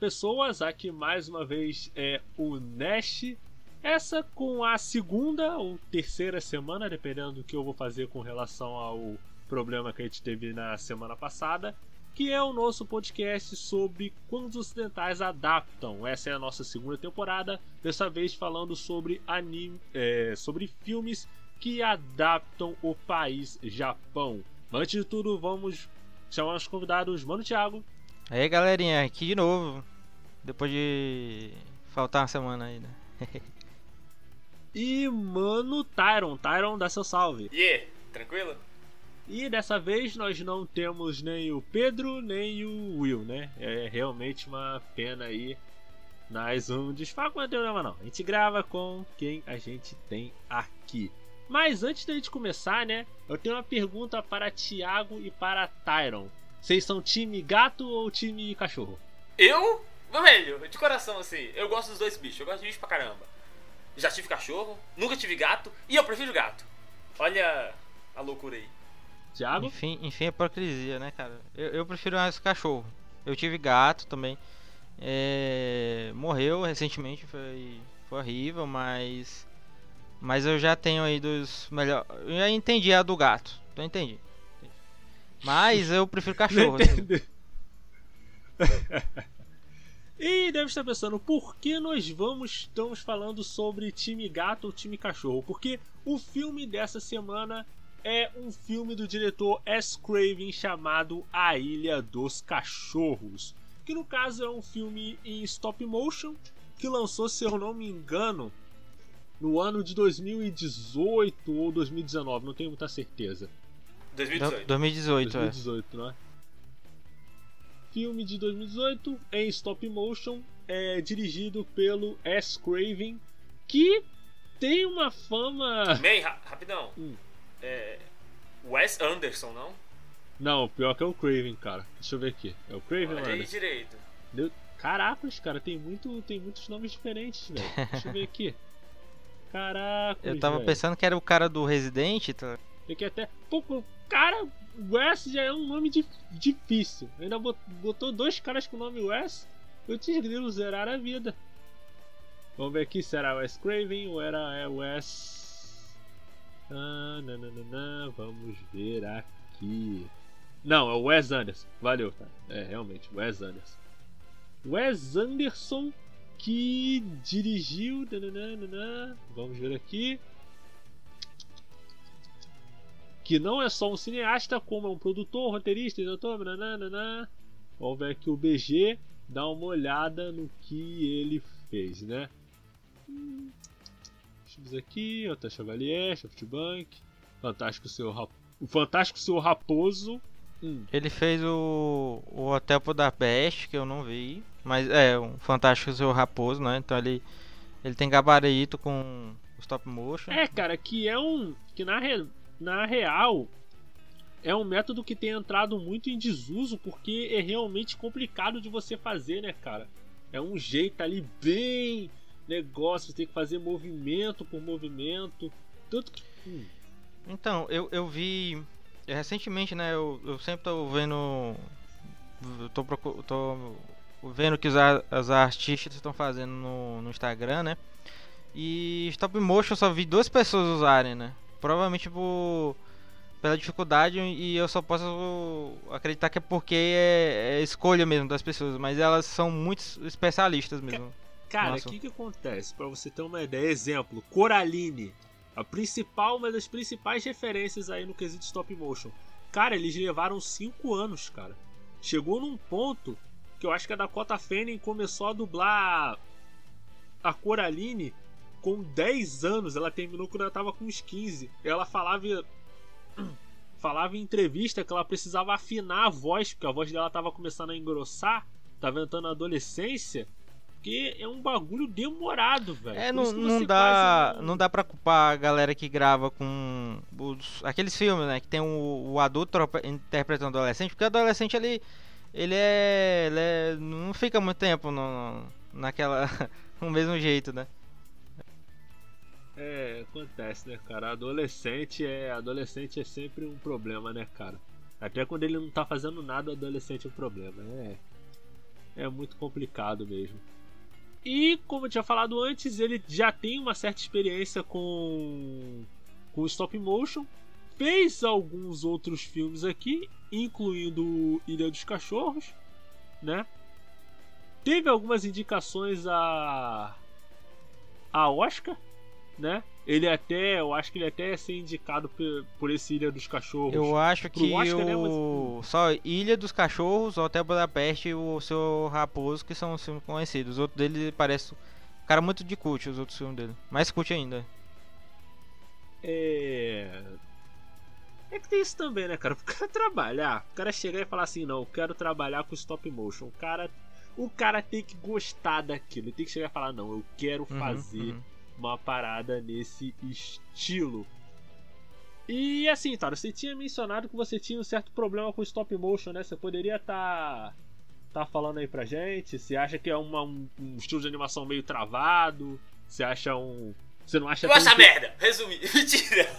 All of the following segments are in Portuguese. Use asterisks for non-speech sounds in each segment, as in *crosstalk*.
pessoas, aqui mais uma vez é o Nash. Essa com a segunda ou terceira semana, dependendo do que eu vou fazer com relação ao problema que a gente teve na semana passada, que é o nosso podcast sobre quando os ocidentais adaptam. Essa é a nossa segunda temporada, dessa vez falando sobre anime, é, sobre filmes que adaptam o país Japão. Mas antes de tudo, vamos chamar os convidados, Mano Thiago. Aí galerinha, aqui de novo. Depois de faltar uma semana aí, né? e mano Tyron, Tyron dá seu salve. E yeah, tranquilo? E dessa vez nós não temos nem o Pedro nem o Will, né? É realmente uma pena aí. Nós não desfalco, não tem problema não. A gente grava com quem a gente tem aqui. Mas antes da gente começar, né? Eu tenho uma pergunta para Thiago e para Tyron. Vocês são time gato ou time cachorro? Eu? Velho, de coração assim, eu gosto dos dois bichos, eu gosto de bicho pra caramba. Já tive cachorro, nunca tive gato e eu prefiro gato. Olha a loucura aí. Thiago? Enfim, enfim, é hipocrisia, né, cara? Eu, eu prefiro mais cachorro. Eu tive gato também. É... Morreu recentemente, foi, foi horrível, mas. Mas eu já tenho aí dos melhores. Eu já entendi a do gato. Então entendi. Mas eu prefiro cachorro. *laughs* Assim. E deve estar pensando, por que nós vamos estamos falando sobre time gato ou time cachorro? Porque o filme dessa semana é um filme do diretor S. Craven chamado A Ilha dos Cachorros, que no caso é um filme em stop motion que lançou, se eu não me engano, no ano de 2018 ou 2019, não tenho muita certeza. 2018. 2018, 2018, é. não é? Filme de 2018 em stop motion, é dirigido pelo S. Craven, que tem uma fama. May, ra rapidão. Hum. É, Wes Anderson, não? Não, pior que é o Craven, cara. Deixa eu ver aqui. É o Craven, Olha aí direito. Deu... Caracas, cara, tem, muito, tem muitos nomes diferentes, velho. Deixa eu ver aqui. *laughs* Caraca. Eu tava véio. pensando que era o cara do Resident. Tá? Tem que até. Pô, cara, Wes já é um nome difícil. Ainda botou dois caras com o nome Wes. Eu te grilo zerar a vida. Vamos ver aqui se era Wes Craven ou era é Wes. Ah, nananana. Vamos ver aqui. Não, é o Wes Anderson. Valeu, tá? É, realmente, Wes Anderson. Wes Anderson que dirigiu. Nananana. Vamos ver aqui que não é só um cineasta, como é um produtor, roteirista, diretor, nananana. Vamos ver aqui o BG, dá uma olhada no que ele fez, né? Hum, deixa eu ver aqui, Otto Chevalier, Softbank, Fantástico Seu Rap... O Fantástico Seu Raposo. Hum. Ele fez o, o Hotel Budapeste, que eu não vi, mas é um Fantástico Seu Raposo, né? Então ele ele tem gabarito com stop motion. É, cara, que é um que na na real, é um método que tem entrado muito em desuso porque é realmente complicado de você fazer, né, cara? É um jeito ali bem negócio, você tem que fazer movimento por movimento. Tanto que. Hum. Então, eu, eu vi. Recentemente, né? Eu, eu sempre tô vendo. tô, tô vendo que os, os artistas estão fazendo no, no Instagram, né? E stop motion eu só vi duas pessoas usarem, né? Provavelmente por pela dificuldade e eu só posso acreditar que é porque é, é escolha mesmo das pessoas, mas elas são muito especialistas mesmo. Cara, o que que acontece? Para você ter uma ideia, exemplo, Coraline, a principal, uma das principais referências aí no quesito stop motion. Cara, eles levaram 5 anos, cara. Chegou num ponto que eu acho que a Dakota Fanning começou a dublar a Coraline com 10 anos, ela terminou quando ela tava com uns 15. Ela falava *clears throat* falava em entrevista que ela precisava afinar a voz, porque a voz dela tava começando a engrossar, tava entrando na adolescência. Porque é um bagulho demorado, velho. É, não, não dá, não dá pra culpar a galera que grava com os, aqueles filmes, né? Que tem o, o adulto interpretando o adolescente, porque o adolescente ele, ele, é, ele é, não fica muito tempo no, naquela, *laughs* no mesmo jeito, né? É, acontece, né, cara? Adolescente é, adolescente é sempre um problema, né, cara? Até quando ele não tá fazendo nada, adolescente é um problema. É, é muito complicado mesmo. E como eu tinha falado antes, ele já tem uma certa experiência com com stop motion, fez alguns outros filmes aqui, incluindo Ilha dos Cachorros, né? Teve algumas indicações a a Oscar, né? Ele até, eu acho que ele até ia ser indicado por, por esse Ilha dos Cachorros. Eu acho que Oscar, né, o... mas- só Ilha dos Cachorros, Hotel Budapeste e o Seu Raposo, que são os filmes conhecidos. Os outros dele parece um cara muito de cult, os outros filmes dele. Mais cult ainda. É. É que tem isso também, né, cara? O cara *laughs* trabalhar, o cara chegar e falar assim, não, eu quero trabalhar com stop motion. O cara, o cara tem que gostar daquilo. Ele tem que chegar e falar, não, eu quero Uhum, fazer uhum. Uma parada nesse estilo. E assim, Taro, você tinha mencionado que você tinha um certo problema com stop motion, né? Você poderia estar tá, falando aí pra gente? Você acha que é uma- um, um estilo de animação meio travado? Você acha um. Você não acha Eu acho a merda. Resumir. *laughs* Mentira.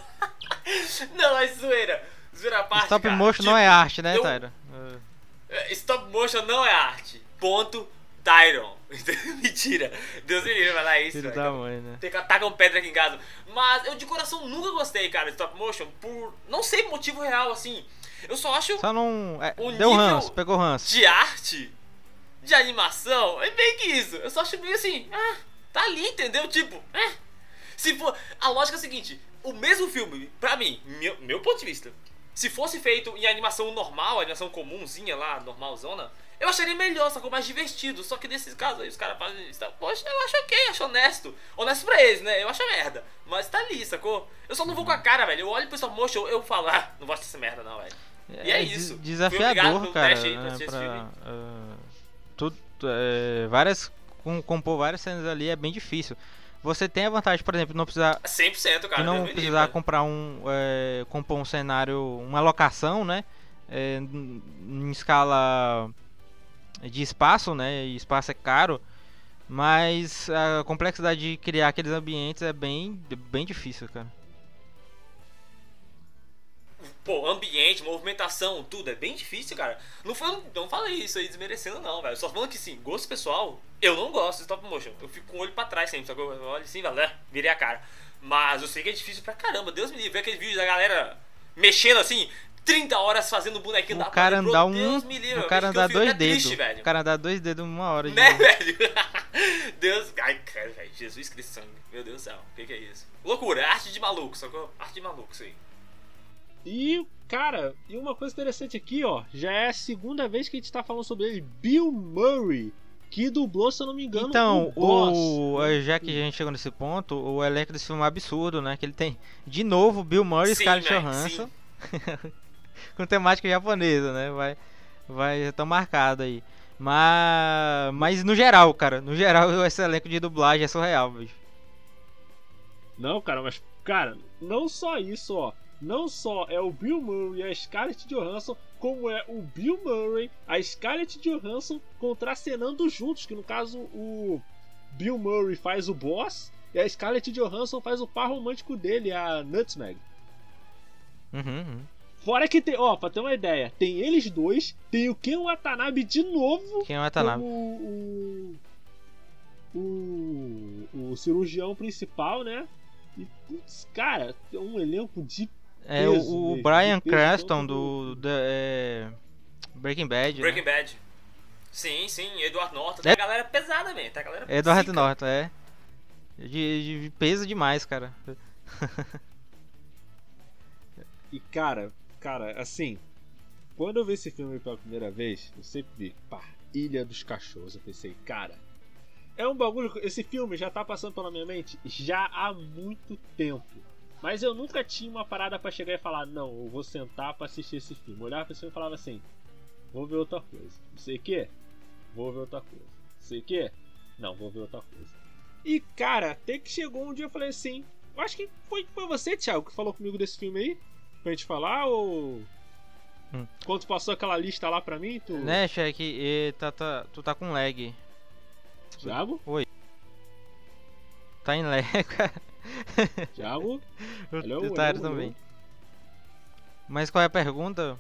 não, é zoeira. Zoeira à parte, Stop cara. motion não Tipo, é arte, né, eu- Tyra? É, Stop motion não é arte. Ponto. Tyron. *laughs* Mentira. Deus me livre falar isso. Filho da mãe, né? Tem que atacam pedra aqui em casa. Mas eu de coração nunca gostei, cara, de stop motion. Por. Não sei motivo real, assim. Eu só acho Só não. é, O deu ranço, pegou ranço. de arte, de animação, é bem que isso. Eu só acho meio assim, ah, tá ali, entendeu? Tipo, é. Se for. A lógica é a seguinte: o mesmo filme, pra mim, meu, meu ponto de vista, se fosse feito em animação normal, animação comumzinha lá, normalzona, eu acharia melhor, sacou? Mais divertido. Só que nesses casos aí, os caras fazem stop motion, eu acho ok, acho honesto. Honesto pra eles, né? Eu acho merda. Mas tá ali, sacou? Eu só não vou com a cara, velho. Eu olho pro stop motion, eu falo, ah, não gosto dessa merda, não, velho. E é des- isso. Desafiador, cara. aí né, pra, ah, tudo, é, várias. com- compor várias cenas ali é bem difícil. Você tem a vantagem, por exemplo, de não precisar 100%, cara. de não me precisar comprar um é, compor um cenário uma locação né é, em escala de espaço né e espaço é caro mas a complexidade de criar aqueles ambientes é bem bem difícil cara Pô, ambiente, movimentação, tudo é bem difícil, cara. Não, foi, não falei isso aí desmerecendo, não, velho. Só falando que sim, gosto pessoal, eu não gosto de stop motion. Eu fico com o olho pra trás sempre, só que eu olho assim, velho, né, virei a cara. Mas eu sei que é difícil pra caramba. Deus me livre, ver aquele vídeo da galera mexendo assim, 30 horas fazendo bonequinho da o cara Barbie, andar um Deus me livre, o cara que andar dois até dedos triste, velho. o cara andar dois dedos uma hora de Né, velho? *laughs* Deus. Ai, cara, velho. Jesus Cristo sangue. Meu Deus do céu. O que, que é isso? Loucura, arte de maluco, sacou? Arte de maluco, isso aí. E, cara, e uma coisa interessante aqui, ó, já é a segunda vez que a gente tá falando sobre ele, Bill Murray, que dublou, se eu não me engano, Então, o né? já que a gente chegou nesse ponto, o elenco desse filme é um absurdo, né? Que ele tem, de novo, Bill Murray e Scarlett velho, Johansson. *laughs* *laughs* com temática japonesa, né? Vai, vai tão marcado aí. Mas, mas no geral, cara, no geral, *laughs* esse elenco de dublagem é surreal, bicho. Não, cara, mas, cara, não só isso, ó. Não só é o Bill Murray e a Scarlett Johansson, como é o Bill Murray, a Scarlett Johansson contracenando juntos, que no caso o Bill Murray faz o boss e a Scarlett Johansson faz o par romântico dele, a Nutmeg. Uhum, uhum. Fora que tem, ó, pra ter uma ideia, tem eles dois, tem o Ken Watanabe de novo Quem é o Watanabe? como o, o, o cirurgião principal, né? E, putz, cara, é um elenco de É peso o, mesmo, o de Brian tanto do, da- é, Breaking Bad, né? Breaking Bad. Sim, sim, Edward Norton. É- Tem a galera pesada, velho. Tem a galera Edward zica. Norton, é. De, de peso demais, cara. E cara, cara, assim, quando eu vi esse filme pela primeira vez, eu sempre vi, pá, Ilha dos Cachorros. Eu pensei, cara, é um bagulho. Esse filme já tá passando pela minha mente já há muito tempo. Mas eu nunca tinha uma parada pra chegar e falar, não, eu vou sentar pra assistir esse filme. Eu olhava pra filme e falava assim, vou ver outra coisa. Não sei o que, vou ver outra coisa. Não sei o que, não, vou ver outra coisa. E cara, até que chegou um dia eu falei assim, eu acho que foi, foi você, Thiago, que falou comigo desse filme aí? Pra gente falar ou. Hum. Quando tu passou aquela lista lá pra mim, tu. Né, Shaq? E tá, tá, tu tá com lag. Thiago? Tá em lag, cara. *laughs* Thiago? Alô, O Tyro também. Mas qual é a pergunta?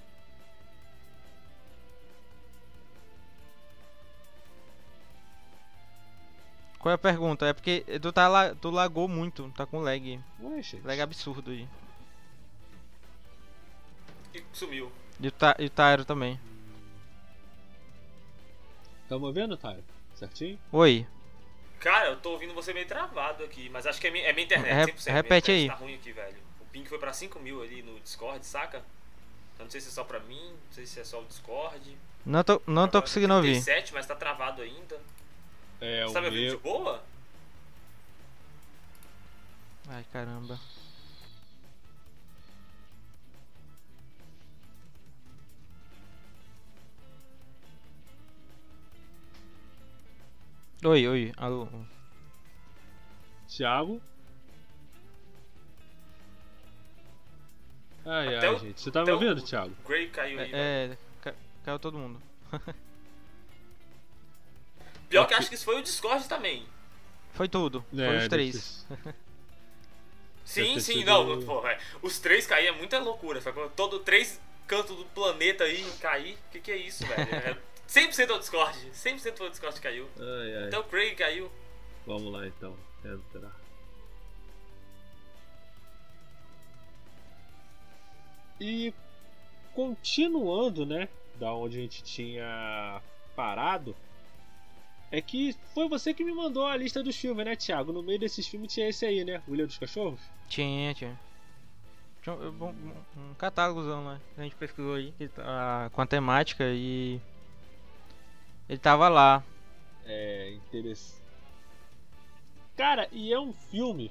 Qual é a pergunta? É porque tu, tá tu lagou muito, tá com lag. Ué. Lag absurdo aí. E sumiu. E o, ta... e o Tyro também. Tamo vendo, Tyro? Certinho? Oi. Cara, eu tô ouvindo você meio travado aqui, mas acho que é minha, é minha internet, Re- 100%. repete minha aí. internet Tá ruim aqui, velho. O ping foi pra 5 mil ali no Discord, saca? Eu não sei se é só pra mim, não sei se é só o Discord. Não tô, não tô conseguindo ouvir. 37, mas tá travado ainda. É, Você tá me ouvindo de boa? Ai, caramba. Oi, oi, alô. Thiago. Ai, Até ai, o- gente. Você tá me ouvindo, Thiago? O Gray caiu aí. É, é ca- caiu todo mundo. *laughs* Pior que acho que isso foi o Discord também. Foi tudo, É, foi os três. *laughs* Sim, sim, sido- não, pô, velho. Os três cair é muita loucura, sacou? Todo três cantos do planeta aí cair. O que, que é isso, velho? É 100% ao Discord. 100% foi o Discord que caiu. Ai, ai. Até o Craig caiu. Vamos lá então. Entrar. E continuando, né, da onde a gente tinha parado, é que foi você que me mandou a lista dos filmes, né, Thiago? No meio desses filmes tinha esse aí, né? O Ilha dos Cachorros? Tinha, tinha. Tinha um, um, um catálogozão lá. que A gente pesquisou aí que tá- com a temática e. Ele tava lá. É interessante. Cara, e é um filme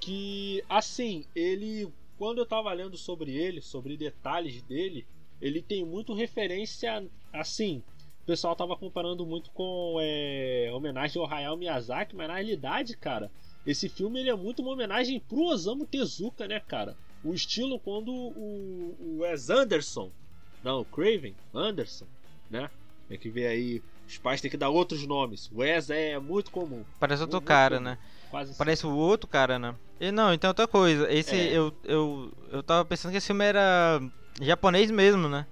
que, assim, ele. Quando eu tava lendo sobre ele, sobre detalhes dele, ele tem muito referência. Assim, o pessoal tava comparando muito com é, homenagem ao Hayao Miyazaki, mas na realidade, cara, esse filme ele é muito uma homenagem pro Osamu Tezuka, né, cara? O estilo quando o, o Wes Anderson, não, o Craven Anderson, né? Tem que ver aí, os pais têm que dar outros nomes. Wes é muito comum, Parece outro Muito cara, comum. né? quase. Parece o outro cara, né? E não, então outra coisa. Esse É. eu, eu. Eu tava pensando que esse filme era japonês mesmo, né?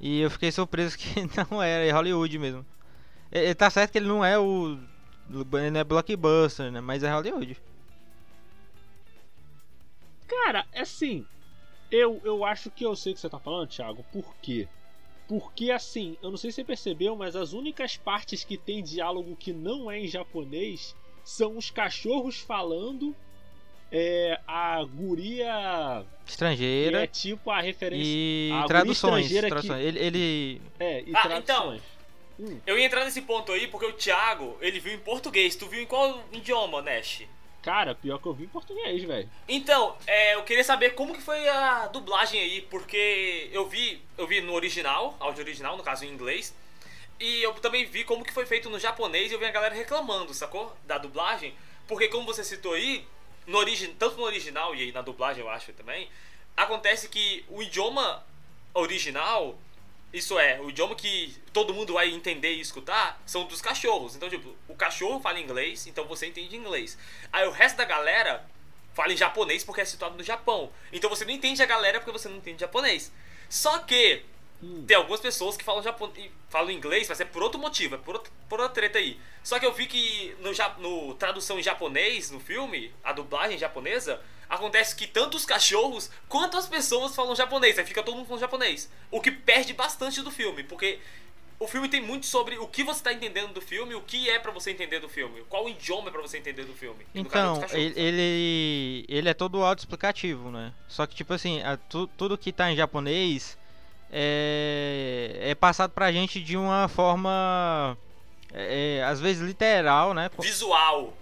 E eu fiquei surpreso que *laughs* não era, é Hollywood mesmo. E- tá certo que ele não é o. Ele não é blockbuster, né? Mas é Hollywood. Cara, assim, eu, eu acho que eu sei o que você tá falando, Thiago. Por quê? Porque, assim, eu não sei se você percebeu, mas as únicas partes que tem diálogo que não é em japonês são os cachorros falando, é, a guria que Estrangeira. é tipo a referência. E a guria traduções. estrangeira que- traduções. Ele, ele. É, e Ah, traduções. Hum, Eu ia entrar nesse ponto aí porque o Thiago, ele viu em português. Tu viu em qual idioma, Nash? Cara, pior que eu vi em português, velho. Então, é, eu queria saber como que foi a dublagem aí, porque eu vi, eu vi no original, áudio original, no caso em inglês, e eu também vi como que foi feito no japonês e eu vi a galera reclamando, sacou? Da dublagem, porque como você citou aí, no origi tanto no original e aí na dublagem eu acho também, acontece que o idioma original, isso é, o idioma que todo mundo vai entender e escutar, são dos cachorros. Então, tipo, o cachorro fala inglês, então você entende inglês. Aí o resto da galera fala em japonês porque é situado no Japão. Então você não entende a galera porque você não entende japonês. Só que Hum. tem algumas pessoas que falam, japon... falam inglês, mas é por outro motivo, é por, outro... por outra treta aí. Só que eu vi que no, ja... no tradução em japonês, no filme, a dublagem japonesa, acontece que tanto os cachorros quanto as pessoas falam japonês. Aí fica todo mundo falando japonês. O que perde bastante do filme, porque o filme tem muito sobre o que você tá entendendo do filme, o que é pra você entender do filme, qual idioma é pra você entender do filme. Então, ele, ele, é todo autoexplicativo, né? Só que, tipo assim, a- tu- tudo que tá em japonês é, é passado pra gente de uma forma, é, às vezes literal, né? Visual.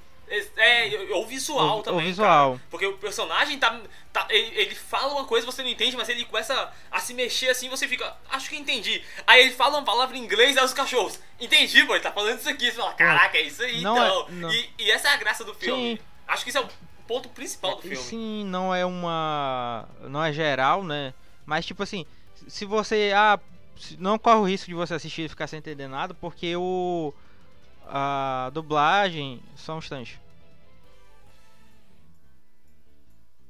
É, ou visual O- o também. visual. cara. Porque o personagem tá. tá ele, ele fala uma coisa você não entende, mas ele começa a se mexer assim você fica. Acho que entendi. Aí ele fala uma palavra em inglês, aí os cachorros. Entendi, pô, ele tá falando isso aqui. Você fala, caraca, é isso aí Não então. é- não. E, e essa é a graça do filme. Sim. Acho que isso é o ponto principal do filme. Sim, não é uma. Não é geral, né? Mas tipo assim, se você. Ah, não corre o risco de você assistir e ficar sem entender nada, porque o. A dublagem. Só um instante.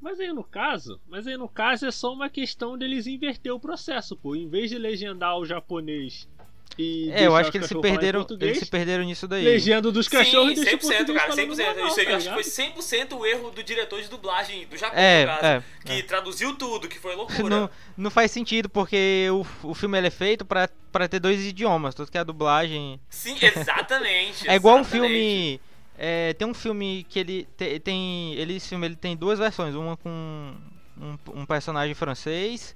Mas aí no caso, mas aí no caso é só uma questão deles inverter o processo, pô. Em vez de legendar o japonês É, eu acho que eles se perderam, eles se perderam nisso daí. legenda dos cachorros e Sim, deixa o 100%, português cara, falando 100%. normal, Isso aí tá eu acho que foi 100% o erro do diretor de dublagem do Japão, É, no caso, é, que é. traduziu tudo, que foi loucura. Não, não faz sentido, porque o, o filme ele é feito pra, pra ter dois idiomas, tanto que a dublagem. Sim, *laughs* exatamente. É igual um exatamente. filme. é, tem um filme que ele te- tem. Ele, esse filme ele tem duas versões, uma com um, um personagem francês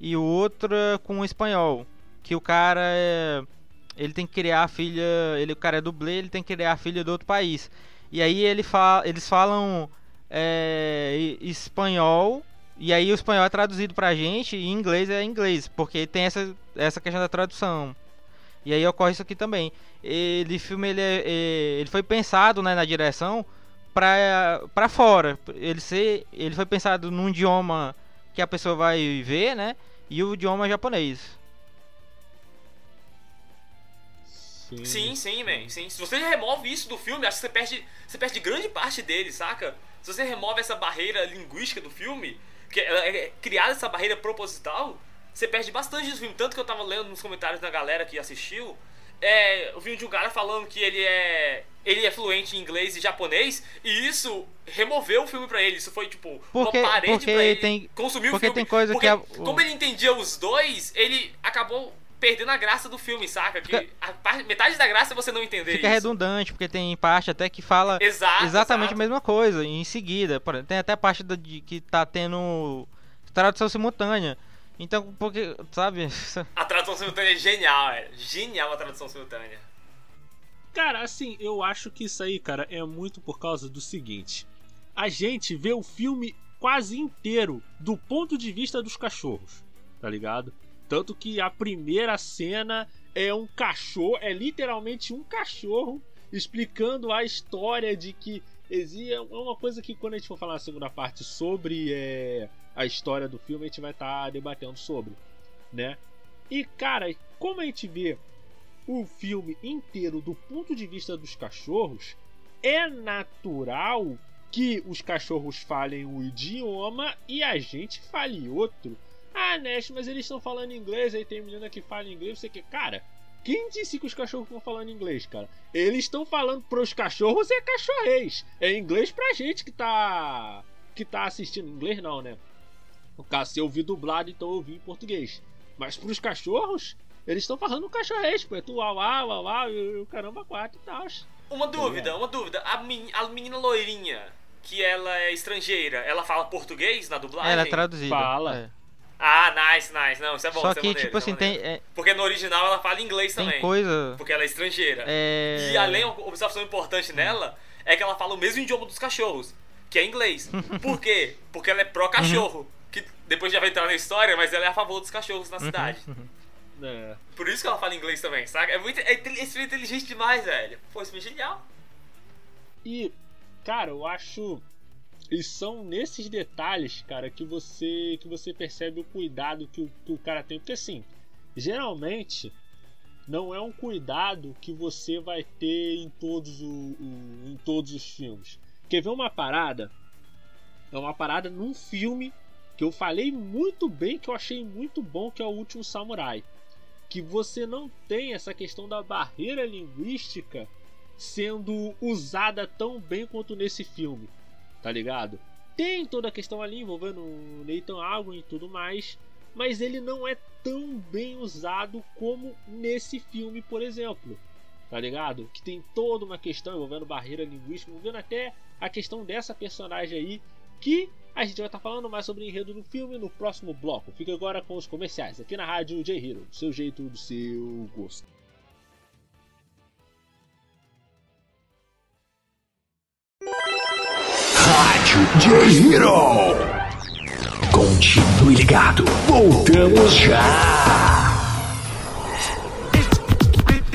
e outra com um espanhol. Que o cara é, Ele tem que criar a filha. Ele, o cara é dublê, ele tem que criar a filha do outro país. E aí ele fa, eles falam é, espanhol. E aí o espanhol é traduzido pra gente e inglês é inglês. Porque tem essa, essa questão da tradução. E aí ocorre isso aqui também. Ele filme ele, é- é- ele foi pensado né, na direção pra, pra fora. Ele ser, ele foi pensado num idioma que a pessoa vai ver, né? E o idioma japonês. Sim, sim, man. Sim. Se você remove isso do filme, acho que você perde, você perde grande parte dele, saca? Se você remove essa barreira linguística do filme, que é, é criada essa barreira proposital, você perde bastante do filme. Tanto que eu tava lendo nos comentários da galera que assistiu, é, eu vi de um cara falando que ele é ele é fluente em inglês e japonês e isso removeu o filme pra ele. Isso foi tipo Porque- uma parede ele tem- consumir o porque filme. tem coisa porque que a- como ele entendia os dois, ele acabou perdendo a graça do filme, saca? Que parte- metade da graça é você não entender Fica isso. redundante, porque tem parte até que fala Exato, exatamente exato. a mesma coisa. E em seguida, tem até parte da- de que tá tendo tradução simultânea. Então, porque, sabe? *laughs* A tradução simultânea é genial, é. Genial a tradução simultânea. Cara, assim, eu acho que isso aí, cara, é muito por causa do seguinte. A gente vê o filme quase inteiro do ponto de vista dos cachorros, tá ligado? Tanto que a primeira cena é um cachorro, é literalmente um cachorro explicando a história de que é uma coisa que quando a gente for falar na segunda parte sobre é, a história do filme a gente vai estar debatendo sobre, né? E cara, como a gente vê o filme inteiro do ponto de vista dos cachorros, é natural que os cachorros falem um idioma e a gente fale outro. Ah, Nash, mas eles estão falando inglês, aí tem menina que fala inglês, você que. Cara, quem disse que os cachorros estão falando inglês, cara? Eles estão falando pros cachorros é cachorrês. É inglês pra gente que tá. que tá assistindo. Inglês não, né? No caso, se eu ouvi dublado, então eu ouvi em português. Mas pros cachorros, eles estão falando cachorrês, pô. É tu uau, uau, uau, uau, e o caramba quatro e tal. Uma dúvida, uma dúvida. A, men- a menina loirinha, que ela é estrangeira, ela fala português na dublagem? Ela é traduzida. Fala. é. Ah, nice, nice. Não, isso é bom, Só isso é que, maneiro, tipo isso é assim, tem, é, Porque no original ela fala inglês tem também. coisa. Porque ela é estrangeira. É... E além, uma observação importante nela é que ela fala o mesmo idioma dos cachorros, que é inglês. *laughs* Por quê? Porque ela é pró-cachorro. Que depois já vai entrar na história, mas ela é a favor dos cachorros na cidade. É. Por isso que ela fala inglês também, saca? É muito. É, é inteligente demais, velho. Pô, filme é genial. E, cara, eu acho. E são nesses detalhes, cara, que você que você percebe o cuidado que o, que o cara tem. Porque assim, geralmente não é um cuidado que você vai ter em todos, o, o- em todos os filmes. Quer ver uma parada? É uma parada num filme que eu falei muito bem, que eu achei muito bom, que é o Último Samurai. Que você não tem essa questão da barreira linguística sendo usada tão bem quanto nesse filme, tá ligado? Tem toda a questão ali envolvendo o Nathan Algon e tudo mais, mas ele não é tão bem usado como nesse filme, por exemplo, tá ligado? Que tem toda uma questão envolvendo barreira linguística, envolvendo até a questão dessa personagem aí, que a gente vai estar falando mais sobre o enredo do filme no próximo bloco. Fica agora com os comerciais aqui na rádio J Hero, do seu jeito, do seu gosto. Rádio J-Hero. Continue ligado. Voltamos já.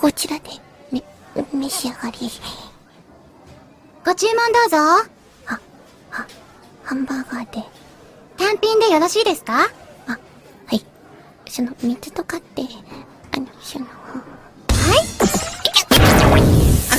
こちらで、め、召し上がり。ご注文どうぞ。あ、あ、ハンバーガーで。単品でよろしいですか？あ、はい。その、水とかって、あの、その、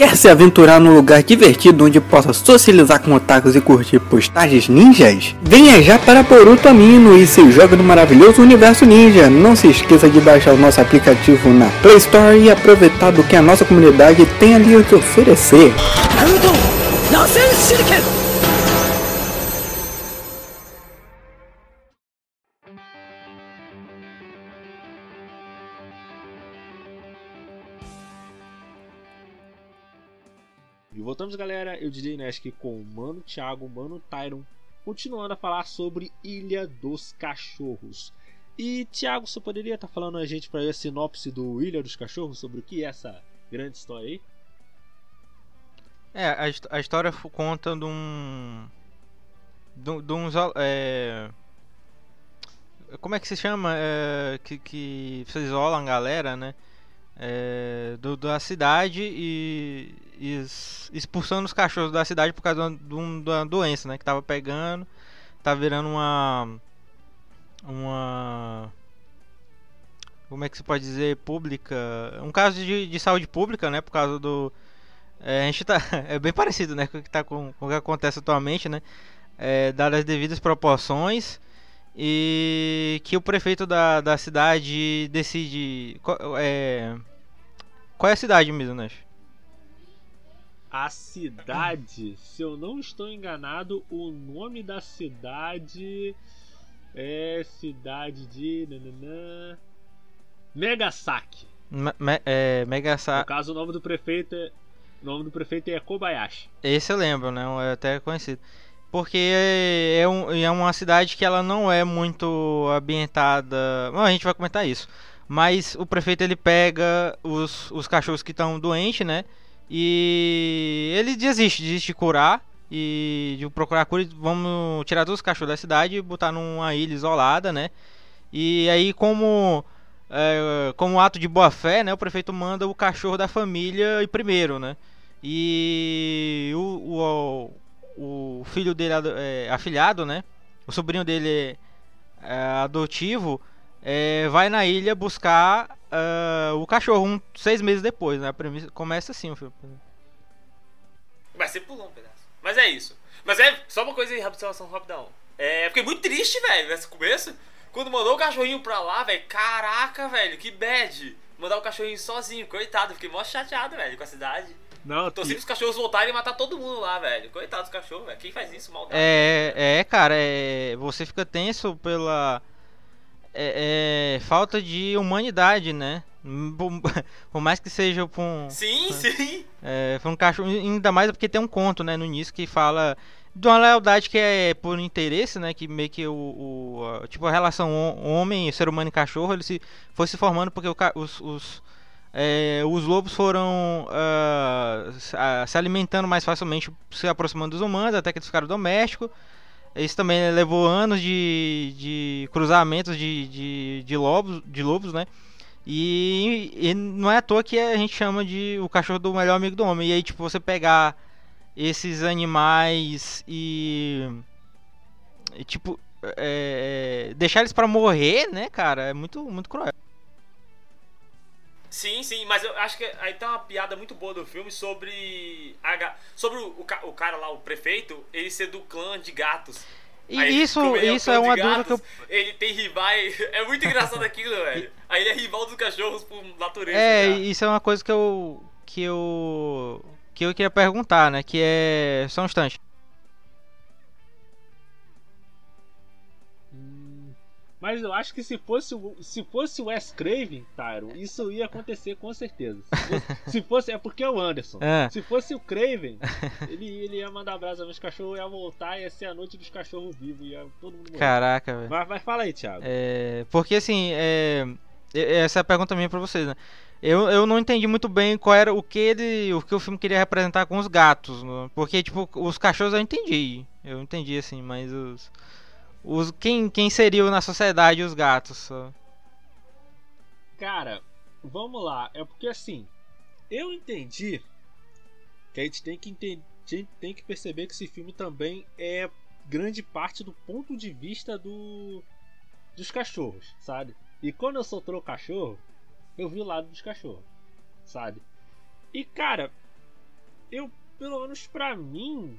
Quer se aventurar num lugar divertido onde possa socializar com otakus e curtir postagens ninjas? Venha já para Boruto Amino e se joga no maravilhoso universo ninja. Não se esqueça de baixar o nosso aplicativo na Play Store e aproveitar do que a nossa comunidade tem ali a te oferecer. E voltamos, galera. Eu DJ Nesk com o Mano Thiago, Mano Tyron, continuando a falar sobre Ilha dos Cachorros. E Thiago, você poderia estar falando a gente para a sinopse do Ilha dos Cachorros sobre o que é essa grande história aí? É, a, a história conta de um. De, de uns. É, como é que se chama? É, que, que você isola a galera, né? É, do, da cidade e, e expulsando os cachorros da cidade por causa de uma, de um- uma doença, né? Que tava pegando, tá virando uma. Uma. Como é que se pode dizer? Pública. Um caso de, de saúde pública, né? Por causa do. É, a gente tá. *laughs* É bem parecido, né? Com o que, tá com, com o que acontece atualmente, né? É, dadas as devidas proporções. E que o prefeito da, da cidade decide. É, qual é a cidade Nash? A cidade, se eu não estou enganado, o nome da cidade é cidade de nananã, Megasaki. Me, me, é, Mega Sa No caso, o nome do prefeito é o nome do prefeito é Kobayashi. Esse eu lembro, né? É até conhecido. Porque é, é, um- é uma cidade que ela não é muito ambientada. Bom, a gente vai comentar isso. Mas o prefeito ele pega os, os cachorros que estão doentes, né? E ele desiste, desiste de curar e de procurar cura. e Vamos tirar todos os cachorros da cidade e botar numa ilha isolada, né? E aí, como é, como ato de boa fé, né? O prefeito manda o cachorro da família ir primeiro, né? E o, o, o filho dele é, afilhado, né? O sobrinho dele é, adotivo é, vai na ilha buscar ah, o cachorro um, seis meses depois, né? A premissa começa assim o filme. Mas você pulou um pedaço. Mas é isso. Mas é só uma coisa aí, observação rapidão. É, fiquei muito triste, velho, nesse começo. Quando mandou o cachorrinho pra lá, velho. Caraca, velho, que bad. Mandar o cachorrinho sozinho, coitado. Fiquei mó chateado, velho, com a cidade. Não, Torci os cachorros voltarem e matar todo mundo lá, velho. Coitado dos cachorros, velho. Quem faz isso? Maldade. É, é, cara, é, você fica tenso pela é, é, falta de humanidade, né? Por, *laughs* mais que seja por um, Sim, sim. É, foi um cachorro, ainda mais porque tem um conto, né, no início que fala de uma lealdade que é por interesse, né, que meio que o, o a- tipo a relação hom- homem, ser humano e cachorro, ele se foi se formando porque o os, os, é, os lobos foram se- ah, se alimentando mais facilmente, se aproximando dos humanos, até que eles ficaram domésticos. Isso também levou anos de, de cruzamentos de, de, de lobos, de lobos, né? E, e não é à toa que a gente chama de o cachorro do melhor amigo do homem. E aí, tipo, você pegar esses animais e. e, tipo. é, deixar eles pra morrer, né, cara? É muito, muito cruel. Sim, sim, mas eu acho que aí tem uma piada muito boa do filme sobre. A, sobre o, o, ca- o cara lá, o prefeito, ele ser do clã de gatos. E Aí, isso, o isso é uma dúvida que eu. Ele tem rivais. *laughs* É muito engraçado aquilo, *laughs* velho. Aí ele é rival dos cachorros por natureza. É, cara. isso é uma coisa que eu. que eu. que eu queria perguntar, né? Que é. Só um instante. Mas eu acho que se fosse, o- se fosse o Wes Craven, Tyron, isso ia acontecer com certeza. Se fosse, se fosse- é porque é o Anderson. É. Se fosse o Craven, ele, ele ia mandar brasa nos cachorros, ia voltar, ia ser a noite dos cachorros vivos, ia todo mundo morrer. Caraca, velho. Mas, mas fala aí, Thiago. É, porque assim, é, essa é a pergunta minha pra vocês, né? Eu, eu não entendi muito bem qual era o que ele, o que o filme queria representar com os gatos, né? porque tipo os cachorros eu entendi, eu entendi assim, mas os, os quem quem seriam na sociedade os gatos? Cara, vamos lá. É porque assim, eu entendi que a gente tem que entender, tem que perceber que esse filme também é grande parte do ponto de vista do dos cachorros, sabe? E quando eu soltou o cachorro, eu vi o lado dos cachorros, sabe? E cara, eu pelo menos pra mim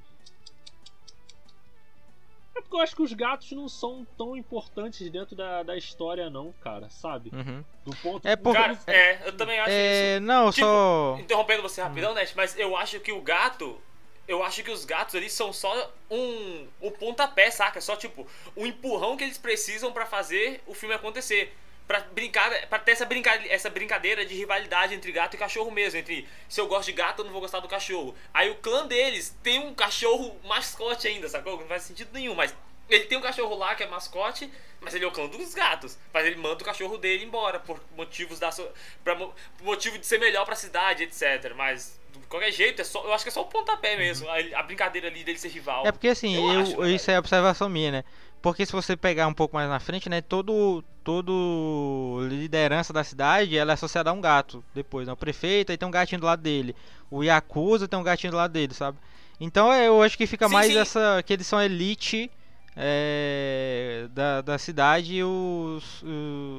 é porque eu acho que os gatos não são tão importantes dentro da, da história, não, cara, sabe? Uhum. Do ponto É por- Cara, é, eu também acho isso. É, não, Tipo, só Interrompendo você rapidão, Net, mas eu acho que o gato. Eu acho que os gatos ali são só um, um pontapé, saca? Só tipo um empurrão que eles precisam pra fazer o filme acontecer. Pra brincar, para ter essa, brinca, essa brincadeira de rivalidade entre gato e cachorro mesmo. Entre se eu gosto de gato, eu não vou gostar do cachorro. Aí o clã deles tem um cachorro mascote ainda, sacou? Não faz sentido nenhum, mas ele tem um cachorro lá que é mascote, mas ele é o clã dos gatos. Mas ele manda o cachorro dele embora por motivos da so, pra, por motivo de ser melhor pra cidade, etc. Mas de qualquer jeito, é só, eu acho que é só o pontapé mesmo. A, a brincadeira ali dele ser rival. É porque assim, Eu eu, acho, isso é observação minha, né? Porque se você pegar um pouco mais na frente, né, todo todo liderança da cidade, ela é associada a um gato. Depois, né, o prefeito aí tem um gatinho do lado dele, o Yakuza tem um gatinho do lado dele, sabe? Então é, eu acho que fica Sim, mais sim. essa que eles são elite é, da, da cidade e os,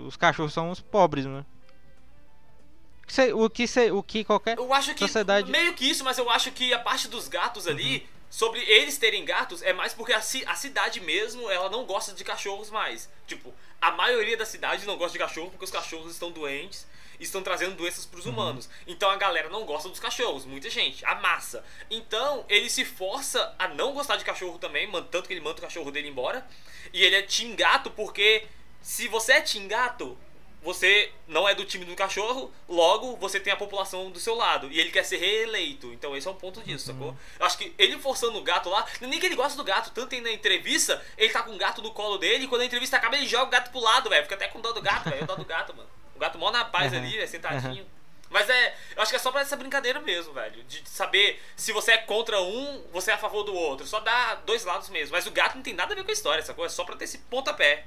os cachorros são os pobres, né? O que, o que, cê- o que qualquer Eu acho que Sociedade- Uhum. meio que isso, mas eu acho que a parte dos gatos ali, sobre eles terem gatos, é mais porque a, ci- a cidade mesmo, ela não gosta de cachorros mais. Tipo, a maioria da cidade não gosta de cachorro porque os cachorros estão doentes e estão trazendo doenças pros Uhum. humanos. Então a galera não gosta dos cachorros, muita gente, a massa. Então ele se força a não gostar de cachorro também, tanto que ele manda o cachorro dele embora. E ele é team gato porque se você é team gato, você não é do time do cachorro, logo você tem a população do seu lado. E ele quer ser reeleito. Então esse é um ponto disso, sacou? Eu acho que ele forçando o gato lá, nem que ele gosta do gato, tanto na entrevista, ele tá com o gato no colo dele, e quando a entrevista acaba, ele joga o gato pro lado, velho. Fica até com dó do gato, velho. Dó do gato, mano. O gato mó na paz Aham. ali, velho, sentadinho. Mas é, eu acho que é só pra essa brincadeira mesmo, velho. De saber se você é contra um, você é a favor do outro. Só dá dois lados mesmo. Mas o gato não tem nada a ver com a história, sacou? É só pra ter esse pontapé.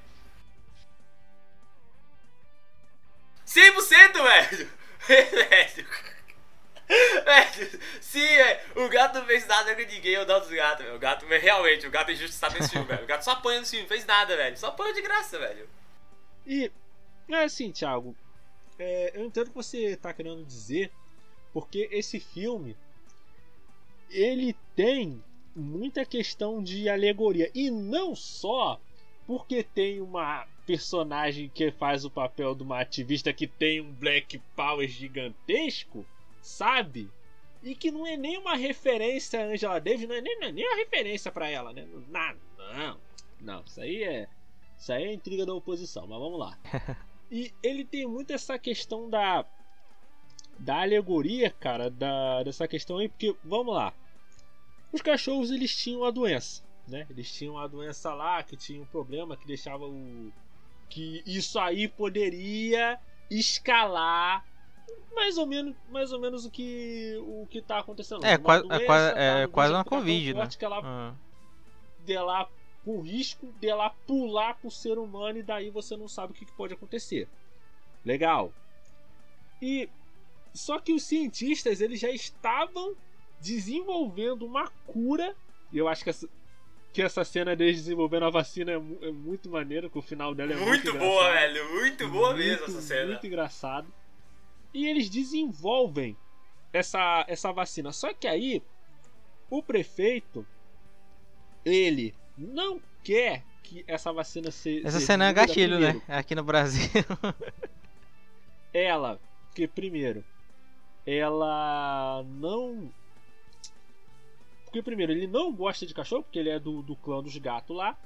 100%, velho! *laughs* velho! Velho, velho. O gato não fez nada com ninguém, eu dou dos gatos, velho. O gato, realmente, o gato é injustiçado nesse filme, velho. O gato só apanha nesse filme, fez nada, velho. Só apanha de graça, velho. E é assim, Thiago, é, eu entendo o que você tá querendo dizer, porque esse filme ele tem muita questão de alegoria e não só porque tem uma personagem que faz o papel de uma ativista que tem um black power gigantesco, sabe? E que não é nem uma referência a Angela Davis, não é nem, não é nem uma referência pra ela, né? Nada, não. Não, isso aí é isso aí é intriga da oposição, mas vamos lá. *laughs* E ele tem muito essa questão da da alegoria, cara, da dessa questão aí, porque vamos lá. Os cachorros eles tinham a doença, né? Eles tinham a doença lá que tinha um problema que deixava o que isso aí poderia escalar mais ou menos, mais ou menos o que o que tá acontecendo. É, Uma quase, é, doença, quase, tá? é quase vírus uma que tá Covid, né? Que ela Ah. de lá com risco de lá pular pro ser humano e daí você não sabe o que que pode acontecer. Legal. E só que os cientistas eles já estavam desenvolvendo uma cura. E eu acho que essa, que essa cena deles desenvolvendo a vacina é, é muito maneiro, que o final dela é muito, muito boa, engraçado. velho. Muito boa mesmo Muito, essa cena. Muito engraçado. E eles desenvolvem essa, essa vacina. Só que aí, o prefeito, ele não quer que essa vacina seja. Essa cena é gatilho, né? Aqui no Brasil. Ela, que primeiro, ela não. Porque primeiro, ele não gosta de cachorro, porque ele é do, do clã dos gatos lá.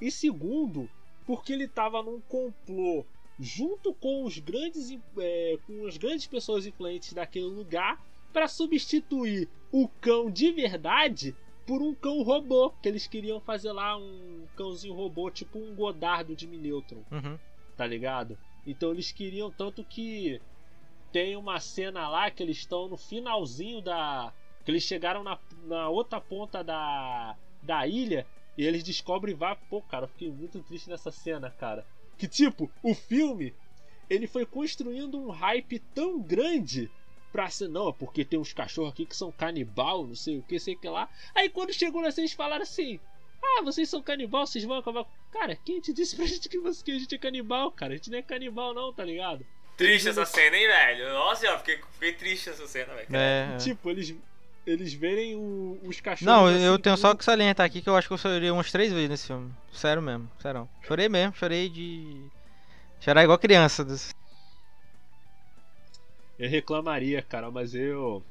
E segundo, porque ele tava num complô junto com os grandes é, com as grandes pessoas influentes daquele lugar para substituir o cão de verdade por um cão robô que eles queriam fazer lá um cãozinho robô tipo um Godardo de Mineutron Uhum. tá ligado então eles queriam tanto que tem uma cena lá que eles estão no finalzinho da que eles chegaram na, na outra ponta da da ilha e eles descobrem vá pô cara eu fiquei muito triste nessa cena cara que tipo, o filme ele foi construindo um hype tão grande pra ser, não, porque tem uns cachorros aqui que são canibal, não sei o que, sei o que lá. Aí quando chegou lá, vocês falaram assim: Ah, vocês são canibal, vocês vão acabar. Cara, quem te disse pra *laughs* gente que, você, que a gente é canibal, cara? A gente não é canibal, não, tá ligado? Triste essa cena, hein, velho? Nossa, eu fiquei, fiquei triste essa cena, velho. É, é. Tipo, eles. Eles verem o- os cachorros. Não, assim, eu tenho só que salientar aqui que eu acho que eu chorei umas três vezes nesse filme. Sério mesmo, sério. Chorei mesmo, chorei de. Chorar igual criança. Eu reclamaria, cara, mas eu.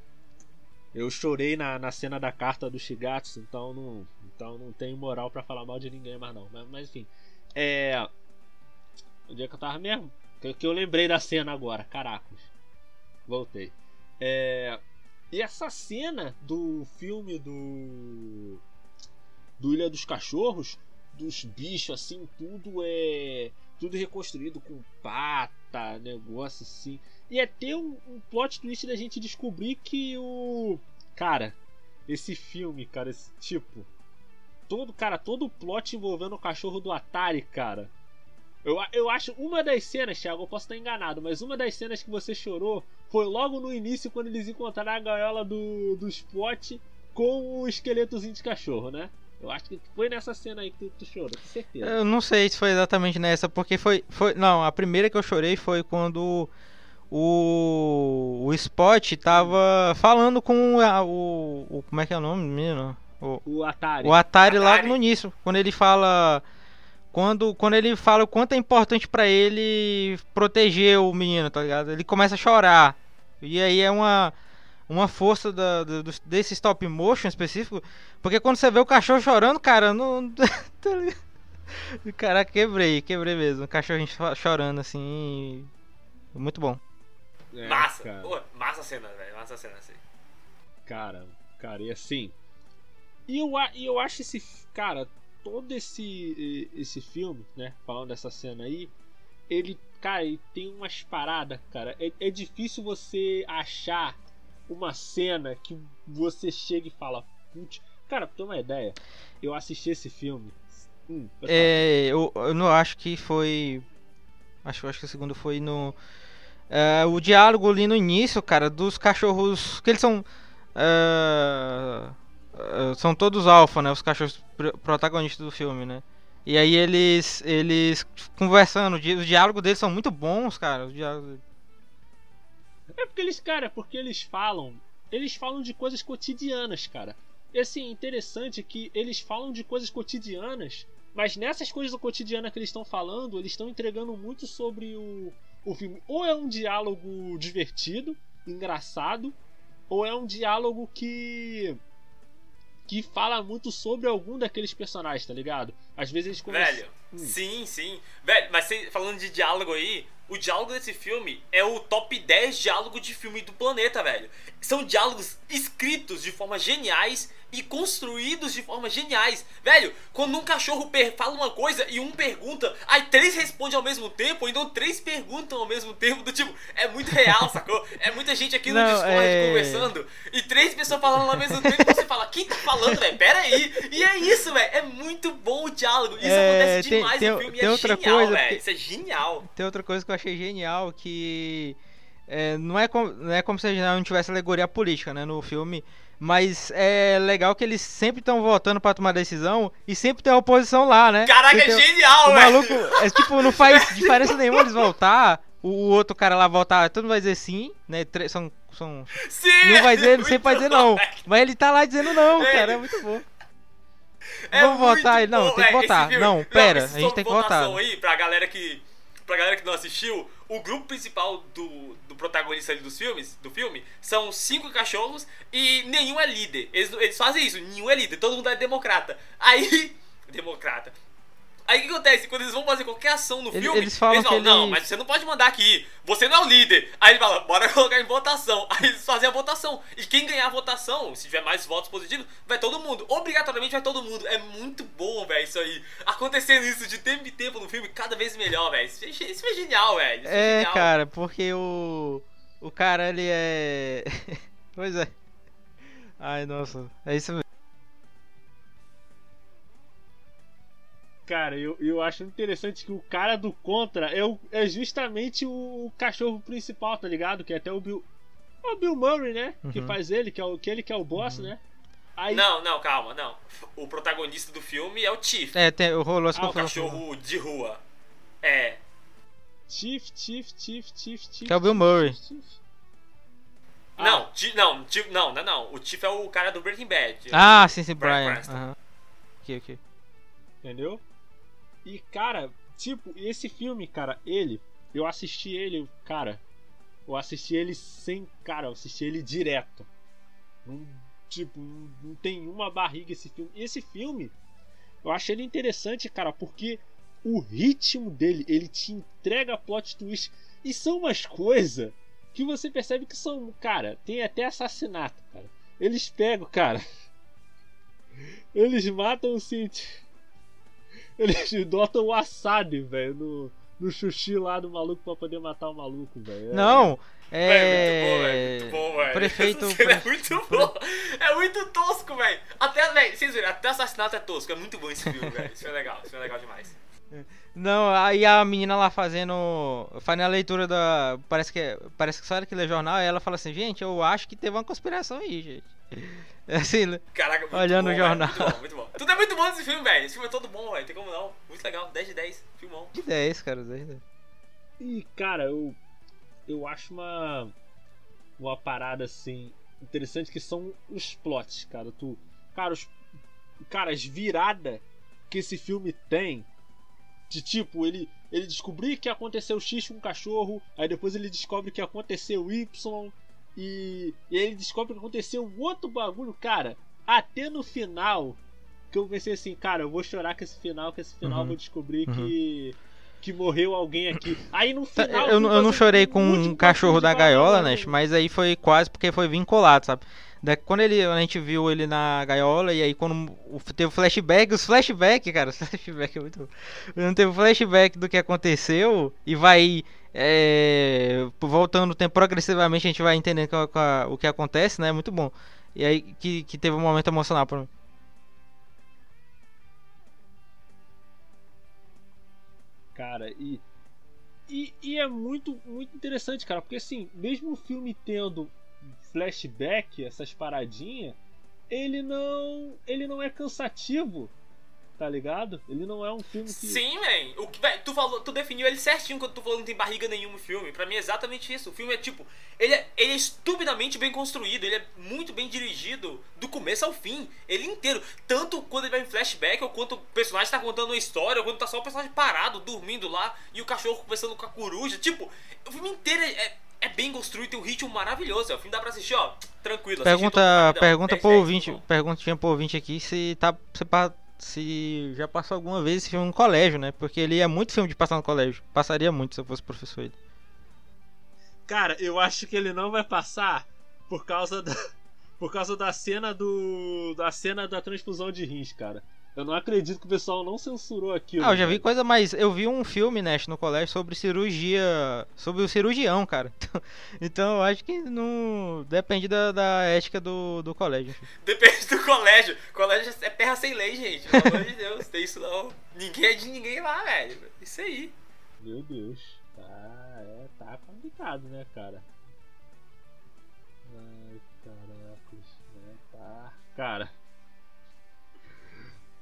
Eu chorei na, na cena da carta do Shigatsu, então não. Então não tenho moral pra falar mal de ninguém mais não. Mas, mas enfim. É. Onde é que eu tava mesmo? Que, que eu lembrei da cena agora, caracos. Voltei. É. E essa cena do filme do. Do Ilha dos Cachorros, dos bichos assim, tudo é. Tudo reconstruído com pata, negócio assim. E é ter um, um plot twist da gente descobrir que o. Cara, esse filme, cara, esse tipo. Todo, cara, todo o plot envolvendo o cachorro do Atari, cara. Eu, eu acho uma das cenas, Thiago, eu posso estar enganado, mas uma das cenas que você chorou foi logo no início quando eles encontraram a gaiola do, do Spot com o esqueletozinho de cachorro, né? Eu acho que foi nessa cena aí que tu, tu chorou, com certeza. Eu não sei se foi exatamente nessa, porque foi. foi não, a primeira que eu chorei foi quando o. O Spot tava falando com a- o, o. Como é que é o nome, menino? O, O Atari. o Atari, logo Atari. no início, quando ele fala quando, quando ele fala o quanto é importante pra ele proteger o menino, tá ligado? Ele começa a chorar. E aí é uma uma força da, do- do- desse stop motion específico, porque quando você vê o cachorro chorando, cara, não *laughs* tá? Caraca, quebrei, quebrei mesmo. O cachorrinho cho- chorando assim. Muito bom. É, Massa. cara. Pô, massa a cena, velho. Massa a cena, assim. Cara, cara, e assim. E eu, a- e eu acho esse. Cara, todo esse, esse filme, né? Falando dessa cena aí. Ele, cara, ele tem umas paradas, cara. É, é difícil você achar uma cena que você chega e fala, putz. Cara, pra ter uma ideia, eu assisti esse filme. Hum. É, eu, eu não acho que foi. Acho, acho que o segundo foi no. é, o diálogo ali no início, cara, dos cachorros. Que eles são. é, são todos alfa, né? Os cachorros pr- protagonistas do filme, né? E aí eles. Eles conversando, os diálogos deles são muito bons, cara. É porque eles, cara, porque eles falam. Eles falam de coisas cotidianas, cara. E assim, interessante que eles falam de coisas cotidianas, mas nessas coisas cotidianas que eles estão falando, eles estão entregando muito sobre o, o filme. Ou é um diálogo divertido, engraçado, ou é um diálogo que. Que fala muito sobre algum daqueles personagens, tá ligado? Às vezes eles conversam. Velho, Hum. sim, sim. Velho, mas falando de diálogo aí, o diálogo desse filme é o top 10 diálogo de filme do planeta, velho. São diálogos escritos de forma geniais e construídos de forma geniais. Velho, quando um cachorro fala uma coisa e um pergunta, aí três respondem ao mesmo tempo, ou então três perguntam ao mesmo tempo, do tipo, é muito real, *laughs* sacou? É muita gente aqui no Não, Discord é- conversando e três pessoas falando ao mesmo tempo você fala, quem tá falando, velho? Pera aí. E é isso, velho. É muito bom o diálogo. Isso É, acontece demais tem- no filme e tem é outra genial, coisa, velho. Isso é genial. Tem outra coisa que eu achei genial que é, não, é como, não é como se não tivesse alegoria política né, no filme, mas é legal que eles sempre estão votando pra tomar decisão e sempre tem a oposição lá, né? Caraca, é genial, O velho. maluco, é, tipo, não faz *laughs* diferença nenhuma eles voltar, o, o outro cara lá voltar, todo mundo vai dizer sim, né? São, são, Sim, não vai dizer, muito sempre vai dizer não, mas ele tá lá dizendo não, É. cara, é muito bom. É Vamos votar aí. Não, bom, tem que votar. Não, pera, esse a gente tem que votar. aí, pra galera que. Pra galera que não assistiu, o grupo principal do, do protagonista dos filmes, do filme, são cinco cachorros e nenhum é líder. Eles, eles fazem isso, nenhum é líder, todo mundo é democrata. Aí. *laughs* Democrata. Aí o que acontece? Quando eles vão fazer qualquer ação no Ele- filme, eles falam que ele- não, mas você não pode mandar aqui, você não é o líder. Aí ele fala, bora *laughs* colocar em votação. Aí eles fazem a votação. E quem ganhar a votação, se tiver mais votos positivos, vai todo mundo. Obrigatoriamente vai todo mundo. É muito bom, velho, isso aí. Acontecendo isso de tempo em tempo no filme, cada vez melhor, velho. Isso, é isso é genial, velho. Isso É, genial. cara, porque o. O cara, ele é. *laughs* pois é. Ai, nossa. É isso mesmo. Cara, eu, eu acho interessante que o cara do Contra é, o, é justamente o, cachorro principal, tá ligado? Que é até o Bill. É o Bill Murray, né? Que Uhum. faz ele, que é o que ele que é o boss, né? Aí, Não, não, calma, não. O protagonista do filme é o Chief. É, tem, rolou essa Ah, o cachorro de rua. É. Chief, Chief, Chief, Chief, Chief. Que é o Bill Chief, Murray. Chief, Chief. Ah. Não, Chi- não, Chi- não, não, não. O Chief é o cara do Breaking Bad. Ah, sim, sim, Bryan Brian. Cranston. Aham. Ok, ok. Entendeu? E, cara, tipo, esse filme, cara, ele, eu assisti ele, cara, eu assisti ele sem, cara, eu assisti ele direto. Não, tipo, não, tem uma barriga esse filme. Esse filme, eu achei ele interessante, cara, porque o ritmo dele, ele te entrega plot twist. E são umas coisas que você percebe que são, cara, tem até assassinato, cara. Eles pegam, cara. *laughs* Eles matam o cientista. Eles *laughs* botam o Assad, velho, no, no xuxi lá do maluco pra poder matar o maluco, velho. É- Não, É é. muito bom, velho. Muito bom, velho. *laughs* Prefeito- Essa cena É muito bom. É muito tosco, velho. Até, velho, vocês viram, até assassinato é tosco. É muito bom esse filme, velho. Isso é legal, isso é legal demais. Não, aí a menina lá fazendo. Faz na leitura da. Parece que, parece que só ela que lê jornal, aí ela fala assim, gente, eu acho que teve uma conspiração aí, gente. É assim, né? Caraca, muito Olhando bom, o jornal. Muito bom, muito bom. Tudo é muito bom nesse filme, velho. Esse filme é todo bom, velho. Tem como não. Muito legal. 10 de 10. Filmão. De 10, cara, 10 de 10. E, cara, eu, eu acho uma, uma parada assim interessante que são os plots, cara. Tu, cara, os, cara, as viradas que esse filme tem. De tipo, ele, ele descobrir que aconteceu X com um cachorro, aí depois ele descobre que aconteceu Y, e, e aí ele descobre que aconteceu outro bagulho, cara. Até no final, que eu pensei assim, cara, eu vou chorar com esse final, que esse final eu Uhum. vou descobrir Uhum. que que morreu alguém aqui. Aí no Tá, final. Eu, não- eu não fui chorei com um um cachorro da gaiola, né? Mas aí foi quase porque foi vinculado, sabe? Da, quando ele, a gente viu ele na gaiola e aí quando teve flashback, os flashback, cara, *laughs* os flashback é muito. Quando teve flashback do que aconteceu e vai é, voltando o tempo progressivamente, a gente vai entendendo o que acontece, né? Muito bom. E aí que, que teve um momento emocional pra mim. Cara, e, e. E é muito, muito interessante, cara, porque assim, mesmo o filme tendo flashback, essas paradinhas, ele não. Ele não é cansativo. Tá ligado? Ele não é um filme que. Sim, man. O que, tu falou, tu definiu ele certinho quando tu falou que não tem barriga nenhuma no filme. Pra mim é exatamente isso. O filme é tipo, ele é, ele é estupidamente bem construído, ele é muito bem dirigido do começo ao fim, ele inteiro. Tanto quando ele vai em flashback, ou quando o personagem tá contando uma história, ou quando tá só o personagem parado, dormindo lá, e o cachorro conversando com a coruja. Tipo, o filme inteiro é, é, é bem construído, tem um ritmo maravilhoso. É. O filme dá pra assistir, ó, tranquilo. Pergunta, pergunta 10, pro 10, ouvinte, bom. perguntinha pro ouvinte aqui se tá se, pa- se já passou alguma vez esse filme no colégio, né? Porque ele é muito filme de passar no colégio. Passaria muito se eu fosse professor ele. Cara, eu acho que ele não vai passar por causa da. *laughs* Por causa da cena do. Da cena da transfusão de rins, cara. Eu não acredito que o pessoal não censurou aquilo. Ah, eu já vi coisa mais. Eu vi um filme, Nash, no colégio sobre cirurgia. Sobre o cirurgião, cara. *laughs* Então eu acho que não. Depende da, da ética do, do colégio. Depende do colégio. Colégio é terra sem lei, gente. Pelo amor de Deus, tem isso não. Ninguém é de ninguém lá, velho. Isso aí. Meu Deus. Tá, é, tá complicado, né, cara? Ai, caracas, né? Tá. Cara.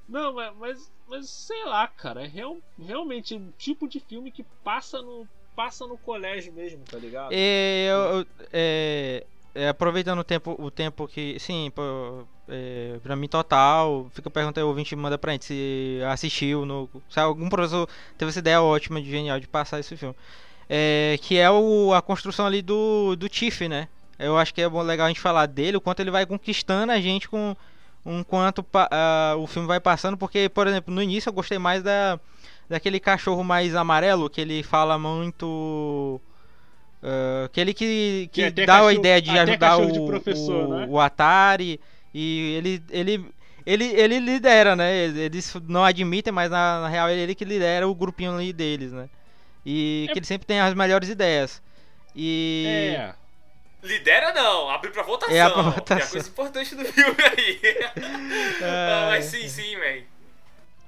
Não, mas, mas, sei lá, cara. É real, realmente um tipo de filme que passa no, passa no colégio mesmo, tá ligado? Eu, eu- é, é, aproveitando o tempo, o tempo que. Sim, pô, é, pra mim total. Fica perguntando, o ouvinte manda pra gente se assistiu. No, se algum professor teve essa ideia ótima, de genial, de passar esse filme. É, que é o, a construção ali do, do Tiff, né? Eu acho que é bom, legal a gente falar dele, o quanto ele vai conquistando a gente com um quanto pa- ah, o filme vai passando, porque, por exemplo, no início eu gostei mais da, daquele cachorro mais amarelo que ele fala muito. Uh, aquele que, que, dá a cachorro- ideia de ajudar o, de professor, o, né? o Atari. E ele, ele, ele, ele lidera, né? Eles não admitem, mas na, na real é ele que lidera o grupinho ali deles, né? E É- que ele sempre tem as melhores ideias. E. É. Lidera não, abre pra votação. É, a pra Que é a votação. coisa importante do filme aí. *laughs* Ah, mas sim, sim, velho.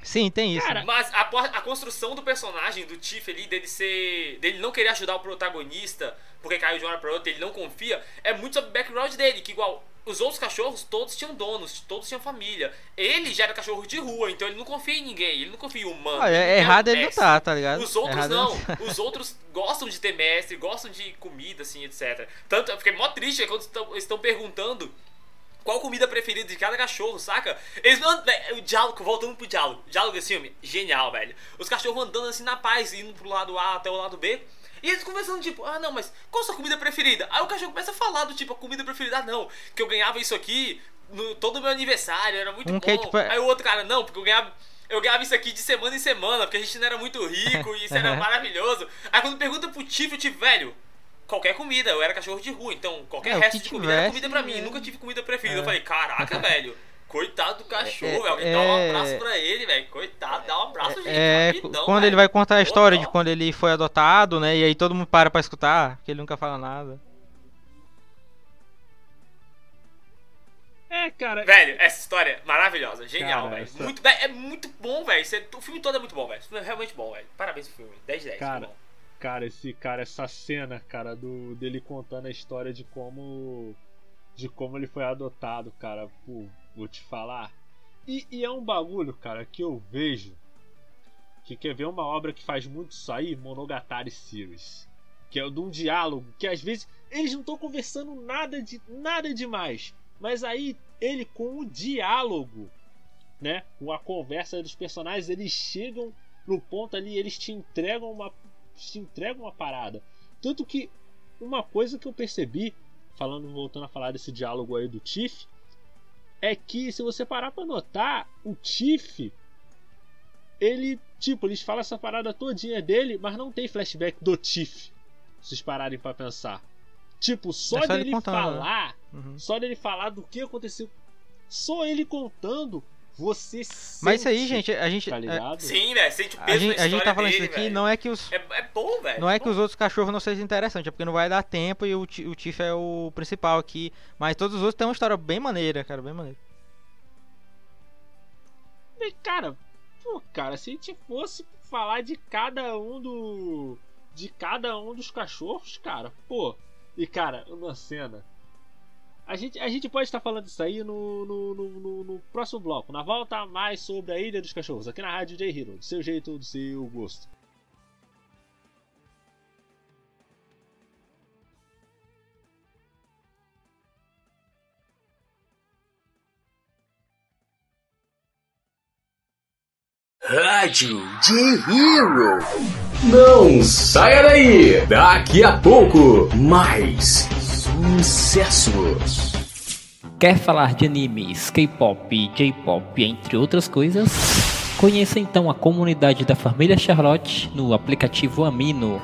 Sim, tem isso. Cara, né? Mas a, a construção do personagem, do Tiff ali, dele ser. dele não querer ajudar o protagonista, porque caiu de uma hora pra outra, ele não confia, é muito sobre o background dele, que igual. Os outros cachorros, todos tinham donos, todos tinham família. Ele já era cachorro de rua, então ele não confia em ninguém, ele não confia em humano. Ah, é, errado ele não tá, tá ligado? Os outros Errado não. tá. Os outros *laughs* gostam de ter mestre, gostam de comida, assim, etc. Tanto eu fiquei mó triste quando estão- eles estão perguntando qual comida preferida de cada cachorro, saca? Eles não. véi, O diálogo, voltando pro diálogo. O diálogo desse filme, genial, velho. Os cachorros andando assim na paz, indo pro lado A até o lado B. E eles conversando, tipo, ah não, mas qual a sua comida preferida? Aí o cachorro começa a falar do tipo, a comida preferida, ah não, que eu ganhava isso aqui no todo meu aniversário, era muito Um bom. que é, tipo, é- Aí o outro cara, não, porque eu ganhava. Eu ganhava isso aqui de semana em semana, porque a gente não era muito rico e isso era *laughs* maravilhoso. Aí quando pergunta pro Tiff, o Tiff, velho, qualquer comida, eu era cachorro de rua, então qualquer É, o resto de comida era tivesse, comida pra mim, é. nunca tive comida preferida. Eu É. falei, caraca, *laughs* velho, coitado do cachorro, É, velho, alguém dá um é- abraço pra ele, velho, coitado, dá um abraço, gente, É, rapidão, quando velho. ele vai contar a história de Ó, quando ele foi adotado, né? E aí todo mundo para pra escutar, porque ele nunca fala nada. É, cara. Velho, essa história é maravilhosa, genial, Cara, velho. essa- Muito, é muito bom, velho. O filme todo é muito bom, velho. Esse filme é realmente bom, velho. Parabéns pro filme. 10 de 10. Cara. Cara, esse cara, essa cena, cara, do dele contando a história de como de como ele foi adotado, cara, vou te falar. E, e é um bagulho, cara, que eu vejo que quer ver uma obra que faz muito isso aí, Monogatari Series, que é de um diálogo que às vezes eles não estão conversando nada de nada demais, mas aí ele com o diálogo, né, com a conversa dos personagens, eles chegam no ponto ali, eles te entregam uma te entregam uma parada. Tanto que uma coisa que eu percebi, falando voltando a falar desse diálogo aí do Tiff, é que se você parar pra notar, o Tiff ele, tipo, eles falam essa parada todinha dele, mas não tem flashback do Tiff. Se vocês pararem pra pensar. Tipo, só, É só ele dele contando, né? falar, Uhum. só dele falar do que aconteceu, só ele contando, você Mas isso aí, sente, gente, a gente. tá é- ligado? Sim, velho. Sente o a, peso gente da a gente tá falando dele, isso aqui, velho. não é que os. É, é bom, velho. Não é que bom. os outros cachorros não sejam interessantes, é porque não vai dar tempo e o, o Tiff é o principal aqui. Mas todos os outros têm uma história bem maneira, cara, bem maneira. E, cara, pô, cara, se a gente fosse falar de cada um do. De cada um dos cachorros, cara, pô. E cara, uma cena. A gente, a gente pode estar falando isso aí no, no, no, no- próximo bloco. Na volta, mais sobre a Ilha dos Cachorros, aqui na Rádio J Hero. Do seu jeito, do seu gosto. Rádio J-Hero. Não saia daí. Daqui a pouco, mais sucessos. Quer falar de animes, K-pop, J-pop, entre outras coisas? Conheça então a comunidade da família Charlotte no aplicativo Amino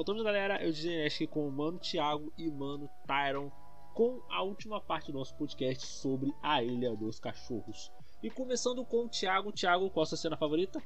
Voltamos, galera. Eu que com o Mano Thiago e Mano Tyron com a última parte do nosso podcast sobre a Ilha dos Cachorros. E começando com o Thiago. Thiago, qual a sua cena favorita?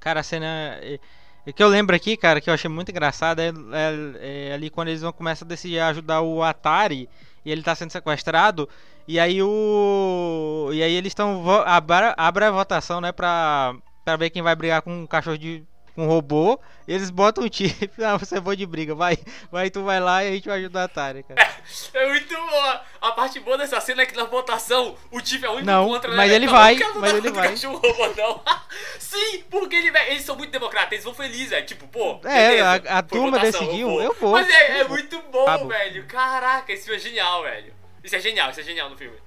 Cara, a cena. é- é que eu lembro aqui, cara, que eu achei muito engraçada é, é- é ali quando eles vão começar a decidir ajudar o Atari e ele tá sendo sequestrado. E aí o. E aí eles estão. Abre, abre a votação, né, pra, pra ver quem vai brigar com um cachorro de. Com um robô. E eles botam o chip. *laughs* Ah, você é bom de briga, vai. Vai, tu vai lá e a gente vai ajudar o Atari, cara. *laughs* É muito boa. A parte boa dessa cena é que na votação o Tiff é o único Não, contra, né? mas ele Não, vai, não mas ele vai. cachorro robô, não. *laughs* Sim, porque ele, eles são muito democratas, eles vão felizes, velho. Tipo, pô. É, beleza, a- a turma votação, decidiu, eu vou. Mas é, é Eu vou. muito bom, Acabou. velho. Caraca, esse filme é genial, velho. Isso é genial, isso é genial no filme.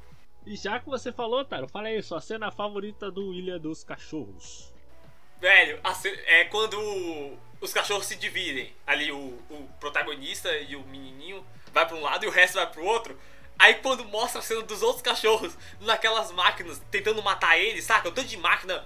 E já que você falou, Tyron, fala aí sua cena favorita do Ilha dos Cachorros. Velho, a ce- é quando os cachorros se dividem. Ali o, o protagonista e o menininho vai pra um lado e o resto vai pro outro. Aí quando mostra a cena dos outros cachorros naquelas máquinas tentando matar eles, saca? Um tanto de máquina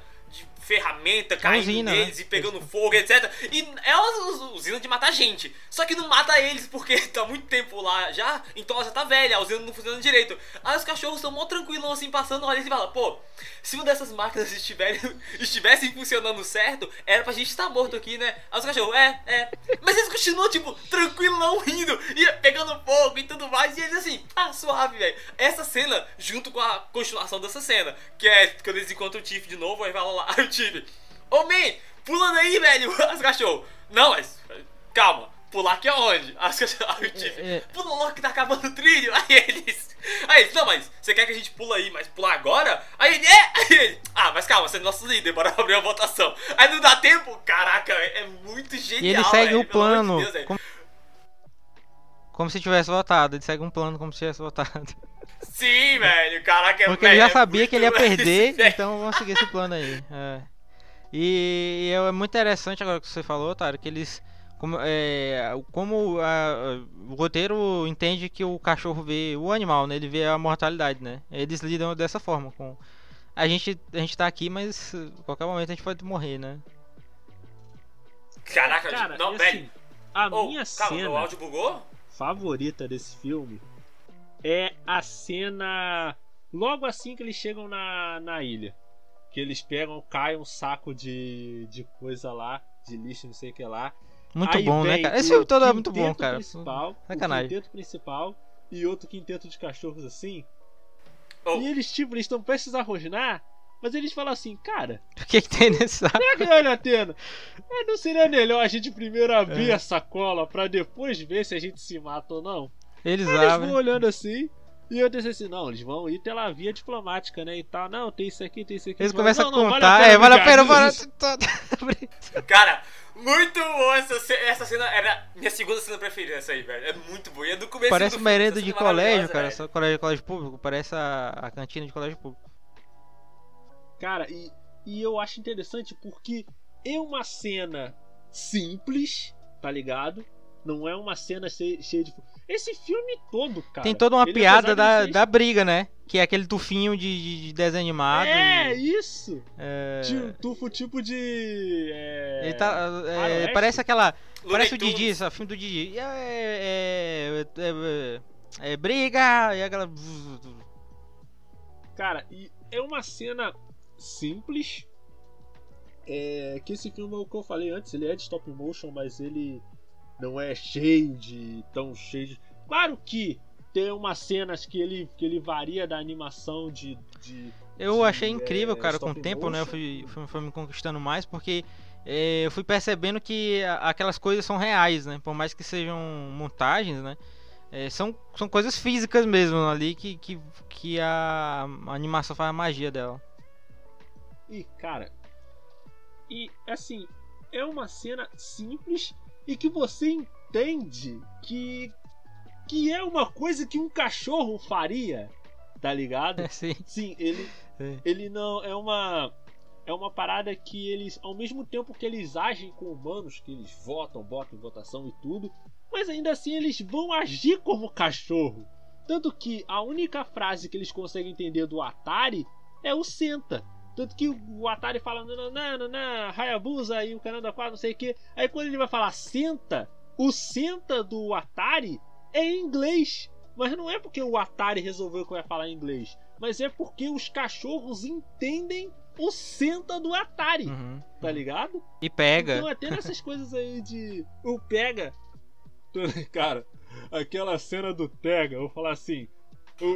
ferramenta caindo usina, né? neles e pegando fogo, etc. E é uma us- usina de matar gente. Só que não mata eles porque *laughs* tá muito tempo lá já, então ela já tá velha, a usina não funciona direito. Aí os cachorros estão mó tranquilão assim, passando, olha e fala, pô, se uma dessas máquinas *laughs* estiverem, estivessem funcionando certo, era pra gente estar morto aqui, né? Aí os cachorros, é, é. Mas eles continuam, tipo, tranquilão, rindo, e pegando fogo e tudo mais, e eles assim, ah, suave, velho. Essa cena, junto com a continuação dessa cena, que é quando eles encontram o Tiff de novo, aí fala lá, *laughs* o Tiff, ô man, pula daí, velho, *laughs* os cachorros. Não, mas, calma. Pular aqui aonde? *laughs* Aí os cachorros- aí É, é. pula logo que tá acabando o trilho. *laughs* Aí eles. Aí eles, não, mas você quer que a gente pula aí, mas pular agora? Aí ele, é! Aí ele, ah, mas calma, você é nosso líder, bora abrir a votação. Aí não dá tempo? Caraca, é é muito genial. E ele segue velho, o pelo amor de plano. Deus, como, como se tivesse votado. Ele segue um plano como se tivesse votado. Sim, velho, caraca, é Porque ele já é sabia que ele ia perder, *laughs* velho. então vamos seguir esse plano aí. É. E é muito interessante agora que você falou, Otário, que eles. Como, é, como a- o roteiro entende que o cachorro vê o animal, né? Ele vê a mortalidade, né? Eles lidam dessa forma com. A gente, a gente tá aqui, mas a qualquer momento a gente pode morrer, né? Caraca, Cara, não, e velho. assim, a Ô, minha calma, cena o áudio bugou? favorita desse filme é a cena logo assim que eles chegam na, na ilha. Que eles pegam, caem um saco de, de coisa lá, de lixo, não sei o que lá. Muito Aí bom, né, cara? Esse filme todo é muito bom, cara. Principal, Sacanagem. O quinteto principal e outro quinteto de cachorros assim. Ô, E eles, tipo, eles estão prestes a rosnar, mas eles falam assim, cara, *laughs* O que, que tem nesse saco? será que vale a pena? É, não seria melhor a gente primeiro abrir É. a sacola pra depois ver se a gente se mata ou não? Eles Aí eles vão olhando assim. E eu disse assim, não, eles vão ir pela via diplomática, né? E tal. Não, tem isso aqui, tem isso aqui. Eles Mas, começam não, a não, contar. é, vale a pena. Vale... *laughs* disso. *laughs* Cara, muito bom essa, essa cena. Era minha segunda cena preferida, essa aí, velho. É muito boa. E é do começo Parece do uma essa de é colégio, cara. Só colégio, colégio público. Parece a, a cantina de colégio público. Cara, e, e eu acho interessante porque é uma cena simples, tá ligado? Não é uma cena cheia, cheia de. Esse filme todo, cara. Tem toda uma ele, piada da, ser- da briga, né? Que é aquele tufinho de, de, de desenho animado. É, e- isso! é, Tipo, tufo tipo de. É... ele tá, é, parece aquela. Parece o. Didi, esse filme do Didi. É, é, é, é, é briga e aquela. Cara, e é uma cena simples. É que esse filme, é o que eu falei antes, ele é de stop motion, mas ele não é cheio de. tão cheio de. Claro que tem umas cenas que ele, que ele varia da animação de. de Eu de, achei incrível, é, cara, com o tempo, né? Eu fui, filme foi me conquistando mais porque é, eu fui percebendo que aquelas coisas são reais, né? Por mais que sejam montagens, né? É, são, são coisas físicas mesmo ali que, que, que a, a animação faz a magia dela. E, cara. E, assim, é uma cena simples e que você entende que. que é uma coisa que um cachorro faria. Tá ligado? *laughs* Sim. Sim, ele, É. ele não é uma é uma parada que eles, ao mesmo tempo que eles agem com humanos, que eles votam, botam em votação e tudo, mas ainda assim eles vão agir como cachorro. Tanto que a única frase que eles conseguem entender do Atari é o senta. Tanto que o Atari fala nananana, Hayabusa e o Canada 4, não sei o que. Aí quando ele vai falar senta, o senta do Atari é em inglês. Mas não é porque o Atari resolveu que vai falar inglês. Mas é porque os cachorros entendem o senta do Atari. Uhum. Tá ligado? E pega. Então até nessas coisas aí de. O pega. *laughs* Cara, aquela cena do pega, eu vou falar assim.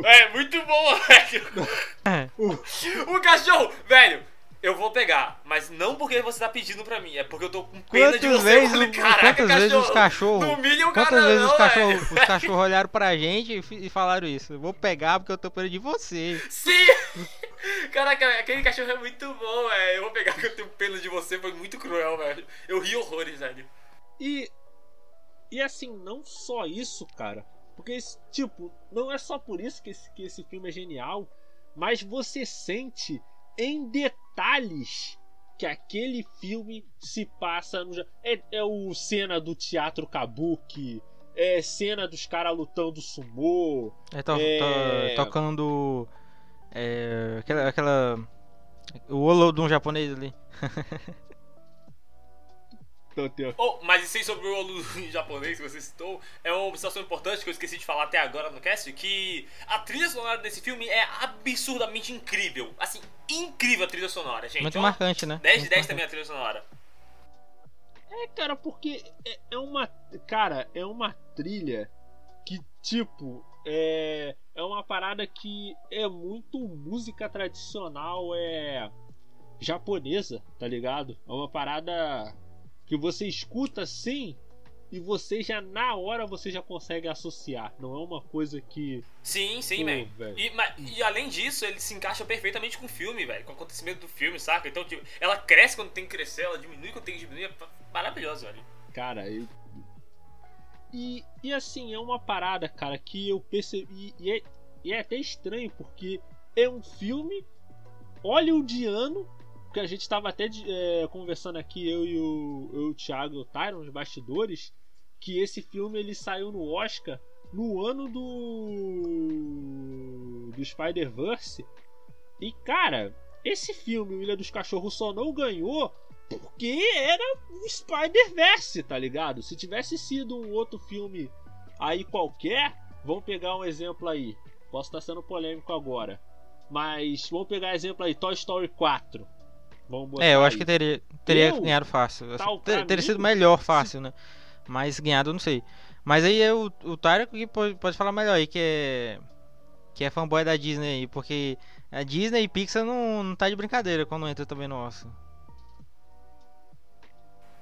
É muito bom, *laughs* velho. É. O cachorro, velho. Eu vou pegar, mas não porque você tá pedindo pra mim, é porque eu tô com pena de Quantas você. vezes, o- *laughs* Caraca, quantas vezes os cachorros. Não humilha o Quantas cara, vezes não, os cachorros, cachorros olharam pra gente e falaram isso? Eu vou pegar porque eu tô pena de você. Sim! *laughs* Caraca, aquele cachorro é muito bom, velho. Eu vou pegar que eu tenho pena de você, foi muito cruel, velho. Eu ri horrores, velho. E. E assim, não só isso, cara. Porque, esse- tipo, não é só por isso que esse, que esse filme é genial, mas você sente em detalhes que aquele filme se passa no. É, é o cena do teatro kabuki, é cena dos caras lutando sumô. É, to- É. to- tocando. É, aquela, aquela. O olo de um japonês ali. *laughs* Oh, mas isso aí sobre o Olu *laughs* japonês que você citou é uma situação importante que eu esqueci de falar até agora no cast, que a trilha sonora desse filme é absurdamente incrível. Assim, incrível a trilha sonora, gente. Muito Ó, marcante, né? 10 de Muito 10 marcante. também a trilha sonora. É, cara, porque é, é uma. Cara, é uma trilha que, tipo, é. É uma parada que é muito música tradicional, é. japonesa, tá ligado? É uma parada que você escuta assim e você já na hora você já consegue associar. Não é uma coisa que. Sim, sim, velho. E, ma- e além disso, ele se encaixa perfeitamente com o filme, velho. Com o acontecimento do filme, saca? Então, tipo, ela cresce quando tem que crescer, ela diminui quando tem que diminuir. É maravilhoso, velho. Cara, eu. E, e assim, é uma parada, cara, que eu percebi. E é, e é até estranho, porque é um filme hollywoodiano. Que a gente tava até de- é, conversando aqui, eu e o, eu, o Thiago e o Tyron, nos bastidores. Que esse filme ele saiu no Oscar no ano do. do Spider-Verse. E cara, esse filme, O Ilha dos Cachorros, só não ganhou porque era o Spider-Verse, tá ligado? Se tivesse sido um outro filme aí qualquer, vamos pegar um exemplo aí. Posso estar sendo polêmico agora. Mas vamos pegar exemplo aí, Toy Story 4. Vamos botar É, eu acho aí. que teria, teria Eu, ganhado fácil. Assim, ter- teria sido melhor fácil, né? Mas ganhado eu não sei. Mas aí é o, o Tyro que pode, pode falar melhor aí, que é. Que é fanboy da Disney aí, porque a Disney e Pixar não, não tá de brincadeira quando entra também no Oscar.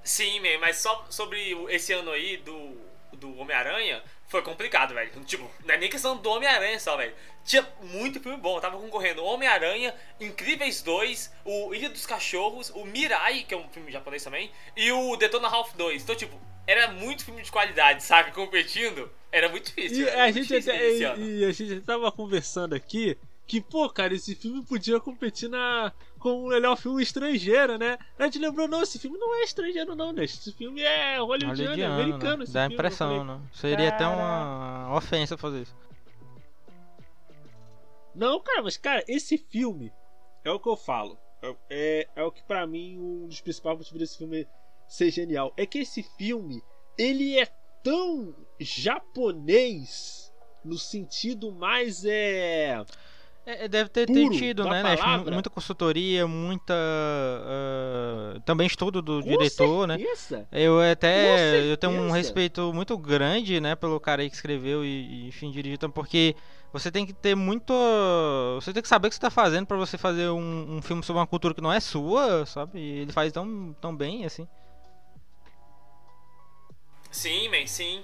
Sim, man, mas só sobre esse ano aí do, do Homem-Aranha, foi complicado, velho. Tipo, não é nem questão do Homem-Aranha só, velho. Tinha muito filme bom. Tava concorrendo Homem-Aranha, Incríveis 2, o Ilha dos Cachorros, o Mirai, que é um filme japonês também, e o Detona Ralph 2. Então, tipo, era muito filme de qualidade, sabe? Competindo. Era muito difícil. E a gente difícil até, e, e a gente tava conversando aqui que, pô, cara, esse filme podia competir na com o melhor filme estrangeiro, né? A gente lembrou, não, esse filme não é estrangeiro, não, né? Esse filme é hollywoodiano, é americano. né? Dá filme. Impressão, falei, né? Seria até "Cara." uma ofensa fazer isso. Não, cara, mas, cara, esse filme é o que eu falo. É, é, é o que pra mim um dos principais motivos desse filme ser genial. É que esse filme, ele é tão japonês no sentido mais é. É, é, deve ter, ter Puro tido, né, né? palavra. Muita consultoria, muita. ah, também estudo do com diretor, né? certeza. Eu até Com eu tenho um respeito muito grande, né, pelo cara aí que escreveu e, e enfim, dirigiu, então, porque você tem que ter muito. Você tem que saber o que você tá fazendo pra você fazer um, um filme sobre uma cultura que não é sua, sabe? E ele faz tão, tão bem assim. Sim, man, sim.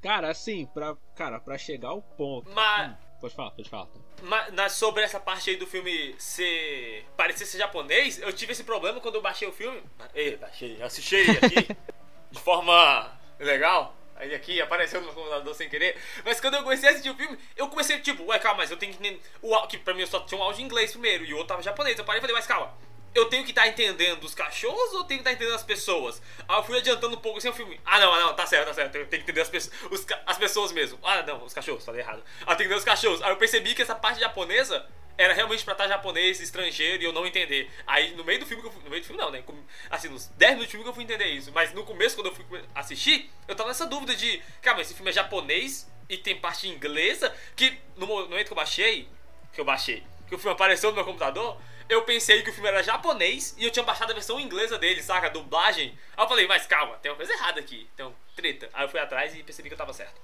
Cara, assim, pra, cara, pra chegar ao ponto. Mas, Hum, pode falar, pode falar. Mas sobre essa parte aí do filme ser. parecer ser japonês, eu tive esse problema quando eu baixei o filme. Ei, baixei, assisti aqui *laughs* de forma legal. Ele aqui apareceu no computador sem querer. Mas quando eu comecei a assistir o filme, eu comecei, tipo, ué, calma, mas eu tenho que. O, que pra mim eu só tinha um áudio em inglês primeiro e o outro tava japonês. Eu parei e falei, mas calma. Eu tenho que estar entendendo os cachorros ou tenho que estar entendendo as pessoas? Aí eu fui adiantando um pouco assim o filme. Ah, não, ah, não, tá certo, tá certo. Tenho que entender as, pessoas, os as pessoas mesmo. Ah, não, os cachorros, falei errado. Ah, tem que entender os cachorros. Aí eu percebi que essa parte japonesa era realmente pra estar japonês, estrangeiro e eu não entender. Aí no meio do filme que eu fui. No meio do filme não, né? Assim, nos 10 minutos do filme que eu fui entender isso. Mas no começo, quando eu fui assistir, eu tava nessa dúvida de. Cara, mas esse filme é japonês e tem parte inglesa. Que no momento que eu baixei. Que eu baixei. Que o filme apareceu no meu computador. Eu pensei que o filme era japonês e eu tinha baixado a versão inglesa dele, saca? A dublagem. Aí eu falei, mas calma, tem uma coisa errada aqui. Uma treta. Aí eu fui atrás e percebi que eu tava certo.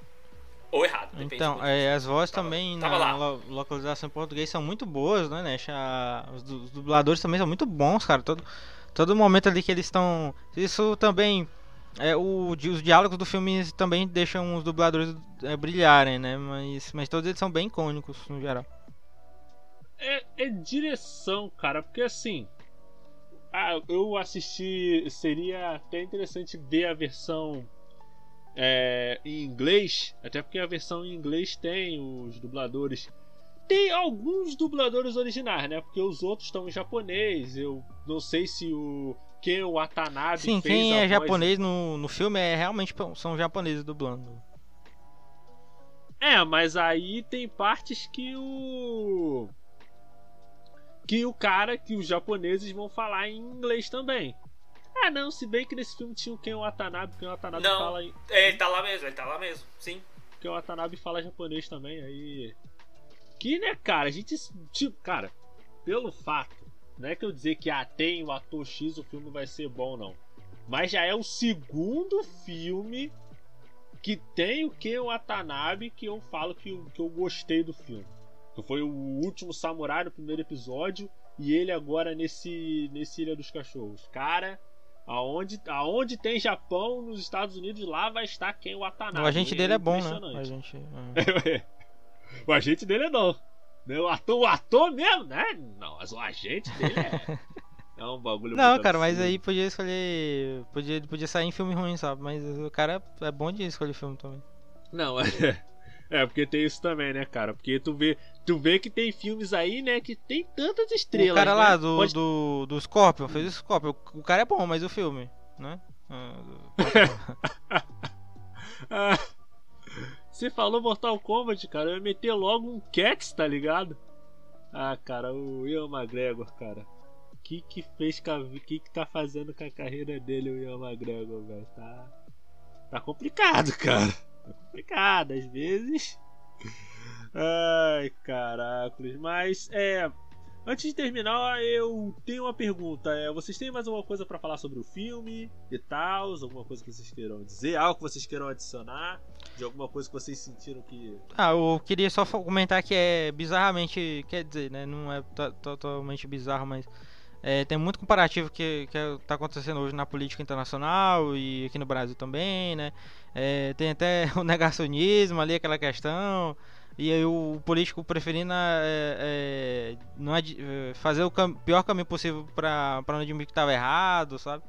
Ou errado, depende. Então, é, as vozes Tava- também tava na lo- localização em português são muito boas, né, Nesh? A- Os, os dubladores também são muito bons, cara. Todo, todo momento ali que eles estão. Isso também. É, o, os diálogos do filme também deixam os dubladores é, brilharem, né? Mas, mas todos eles são bem icônicos no geral. É, é direção, cara, porque assim. Ah, eu assisti. Seria até interessante ver a versão é, em inglês. Até porque a versão em inglês tem os dubladores. Tem alguns dubladores originais, né? Porque os outros estão em japonês. Eu não sei se o Ken Watanabe Sim, fez quem é voz- japonês no, no filme é realmente são japoneses dublando. É, mas aí tem partes que o. Que o cara, que os japoneses vão falar em inglês também. Ah, não, se bem que nesse filme tinha o Ken Watanabe, o Ken Watanabe Não. fala em. É, ele tá lá mesmo, ele tá lá mesmo, sim. Ken Watanabe fala japonês também, aí. Que, né, cara, a gente. Tipo, cara, pelo fato, não é que eu dizer que ah, tem o ator X, o filme vai ser bom, não. Mas já é o segundo filme que tem o Ken Watanabe que eu falo que que eu gostei do filme. Que foi o último samurai no primeiro episódio e ele agora nesse nesse Ilha dos Cachorros. Cara, aonde, aonde tem Japão, nos Estados Unidos, lá vai estar Ken Watanabe. *laughs* O agente dele é bom, né? O agente, é. o agente dele é não. Né, O ator, o ator mesmo, né? Não, mas o agente dele é. É um bagulho Não, cara, mas absurdo. aí podia escolher. Podia, podia sair em filme ruim, sabe? Mas o cara é bom de escolher filme também. Não, é. É, porque tem isso também, né, cara? Porque tu vê, tu vê que tem filmes aí, né, que tem tantas estrelas. o cara né? lá do, Pode- do, do Scorpion fez o Scorpion. O cara é bom, mas o filme, né? Ah, *laughs* Você falou Mortal Kombat, cara. Eu ia meter logo um Cats, tá ligado? Ah, cara, o Ian McGregor, cara. O que que fez com a... O que que tá fazendo com a carreira dele, o Ian McGregor, velho? Tá... Tá complicado, *laughs* cara. Tá complicado, às vezes. Ai, caracoles. Mas, é... Antes de terminar, eu tenho uma pergunta. É, vocês têm mais alguma coisa pra falar sobre o filme e tal? Alguma coisa que vocês queiram dizer? Algo que vocês queiram adicionar? De alguma coisa que vocês sentiram que. Ah, eu queria só comentar que é bizarramente. Quer dizer, né? Não é to- totalmente bizarro, mas. É, tem muito comparativo que, que é- acontecendo hoje na política internacional e aqui no Brasil também, né? É, tem até *laughs* o negacionismo ali, aquela questão. E aí o político preferindo é, é, não é, fazer o cam- pior caminho possível pra não admitir que tava errado, sabe?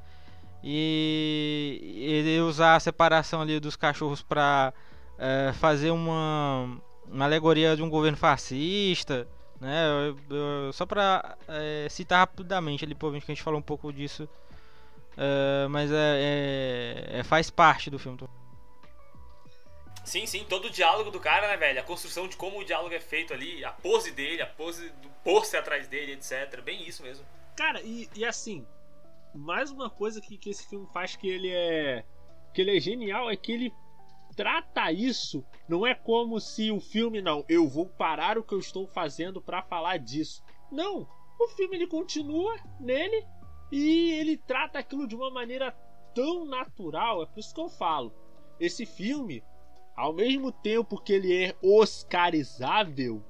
E ele usar a separação ali dos cachorros pra é, fazer uma, uma alegoria de um governo fascista, né? Eu- eu- só pra é, citar rapidamente ali, provavelmente que a gente falou um pouco disso, é, mas é, é- é- faz parte do filme. Sim, sim, todo o diálogo do cara, né, velho? A construção de como o diálogo é feito ali, a pose dele, a pose do pôster atrás dele, etc. Bem isso mesmo. Cara, e, e assim, mais uma coisa que, que esse filme faz que ele é. que ele é genial é que ele trata isso. Não é como se o filme, não, eu vou parar o que eu estou fazendo pra falar disso. Não, o filme ele continua nele e ele trata aquilo de uma maneira tão natural. É por isso que eu falo. Esse filme, ao mesmo tempo que ele é oscarizável,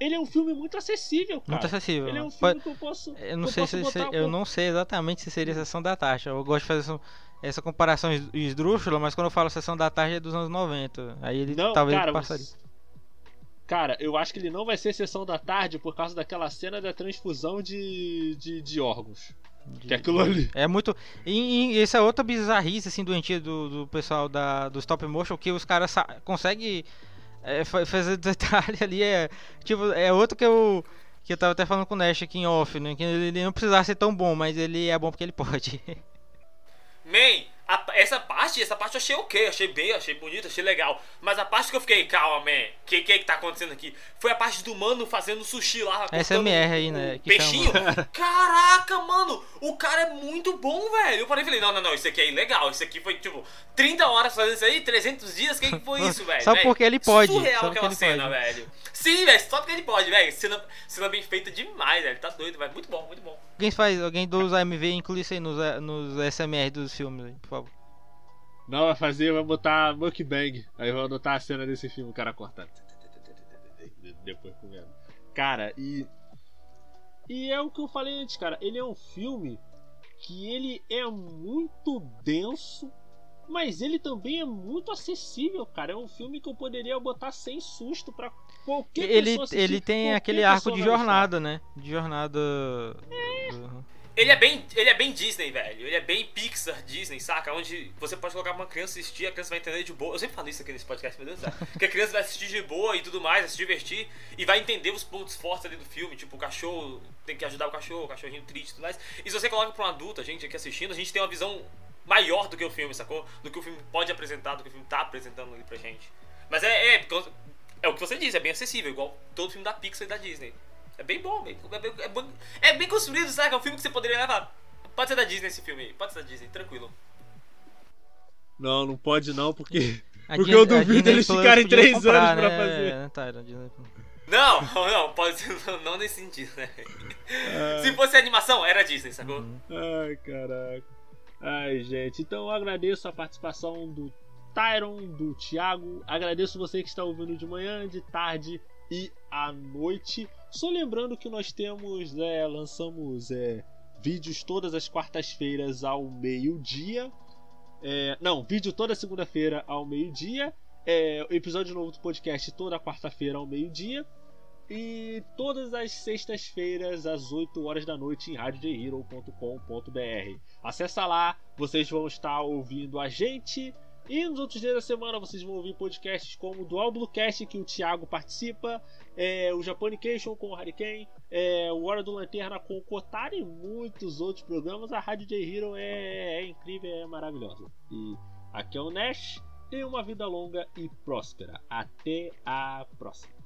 ele é um filme muito acessível, cara. Muito acessível. Ele é um né? filme Pode- que eu posso. Eu não sei se, se- eu não sei exatamente se seria sessão da tarde. Eu gosto de fazer essa, essa comparação es- esdrúxula, mas quando eu falo sessão da tarde é dos anos 90. Aí ele Não, talvez cara, passaria. você- Cara, eu acho que ele não vai ser sessão da tarde por causa daquela cena da transfusão de, de, de órgãos. De- Que é aquilo ali. É muito. E, e esse é outra bizarrice assim doentia do, do pessoal da, do stop motion que os caras conseguem é, fa- fazer *laughs* detalhe ali é tipo é outro que eu que eu tava até falando com o Nash aqui em off, né? Que ele não precisava ser tão bom, mas ele é bom porque ele pode. *laughs* Man, a- essa parte, essa parte eu achei ok, achei bem, achei bonito, achei legal. Mas a parte que eu fiquei, calma, man, o que, que que tá acontecendo aqui? Foi a parte do mano fazendo sushi lá. cortando SMR aí, né, Peixinho. *laughs* Caraca, mano, o cara é muito bom, velho. Eu parei e falei, não, não, não, isso aqui é ilegal. Isso aqui foi tipo 30 horas fazendo isso aí, 300 dias, o que, que foi *laughs* isso, velho? Só Velho, porque ele pode, Surreal só aquela cena, pode. velho. Sim, velho, só porque ele pode, velho. Cena, cena bem feita demais, velho. Tá doido, velho. Muito bom, muito bom. Alguém faz, alguém dos AMV inclui isso aí nos, nos SMR dos filmes, por favor. Não, vai fazer, vai botar mukbang. Aí vai anotar a cena desse filme, o cara cortando. Depois comendo. Cara, e. E é o que eu falei antes, cara. Ele é um filme que ele é muito denso, mas ele também é muito acessível, cara. É um filme que eu poderia botar sem susto pra qualquer Ele, pessoa assistir, ele tem aquele arco de jornada, né? De jornada. Uhum. Ele é bem, ele é bem Disney, velho. Ele é bem Pixar, Disney, saca? Onde você pode colocar uma criança assistir, a criança vai entender de boa. Eu sempre falo isso aqui nesse podcast, meu Deus do céu. *laughs* Que a criança vai assistir de boa e tudo mais, vai se divertir e vai entender os pontos fortes ali do filme. Tipo, o cachorro tem que ajudar o cachorro, o cachorrinho triste e tudo mais. E se você coloca pra um adulto, a gente aqui assistindo, a gente tem uma visão maior do que o filme, sacou? Do que o filme pode apresentar, do que o filme tá apresentando ali pra gente. Mas é, é, é o que você diz, é bem acessível, igual todo filme da Pixar e da Disney. É bem bom, bem, é, bem, é, bem, é bem construído, sabe? É um filme que você poderia levar. Pode ser da Disney esse filme aí, pode ser da Disney, tranquilo. Não, não pode não, porque. A *laughs* Porque Disney- eu duvido eles Plus ficarem três comprar, anos pra né? fazer. É, tá. Não, *laughs* não, pode ser, não, nesse sentido, né? É. Se fosse animação, era Disney, sacou? Uhum. Ai, caraca. Ai, gente. Então eu agradeço a participação do Tyron, do Thiago. Agradeço você que está ouvindo de manhã, de tarde e à noite. Só lembrando que nós temos, é, lançamos é, vídeos todas as quartas-feiras ao meio-dia. É, não, vídeo toda segunda-feira ao meio-dia. É, episódio novo do podcast toda quarta-feira ao meio-dia. E todas as sextas-feiras, às 8 horas da noite, em radiojhero.com.br. Acessa lá, vocês vão estar ouvindo a gente. E nos outros dias da semana vocês vão ouvir podcasts como o Dual Bluecast, que o Thiago participa, é, o Japanication com o Hurricane, é, o Hora do Lanterna com o Kotaro e muitos outros programas. A Rádio J Hero é, é incrível, é maravilhosa. E aqui é o Nash. Tenha uma vida longa e próspera. Até a próxima.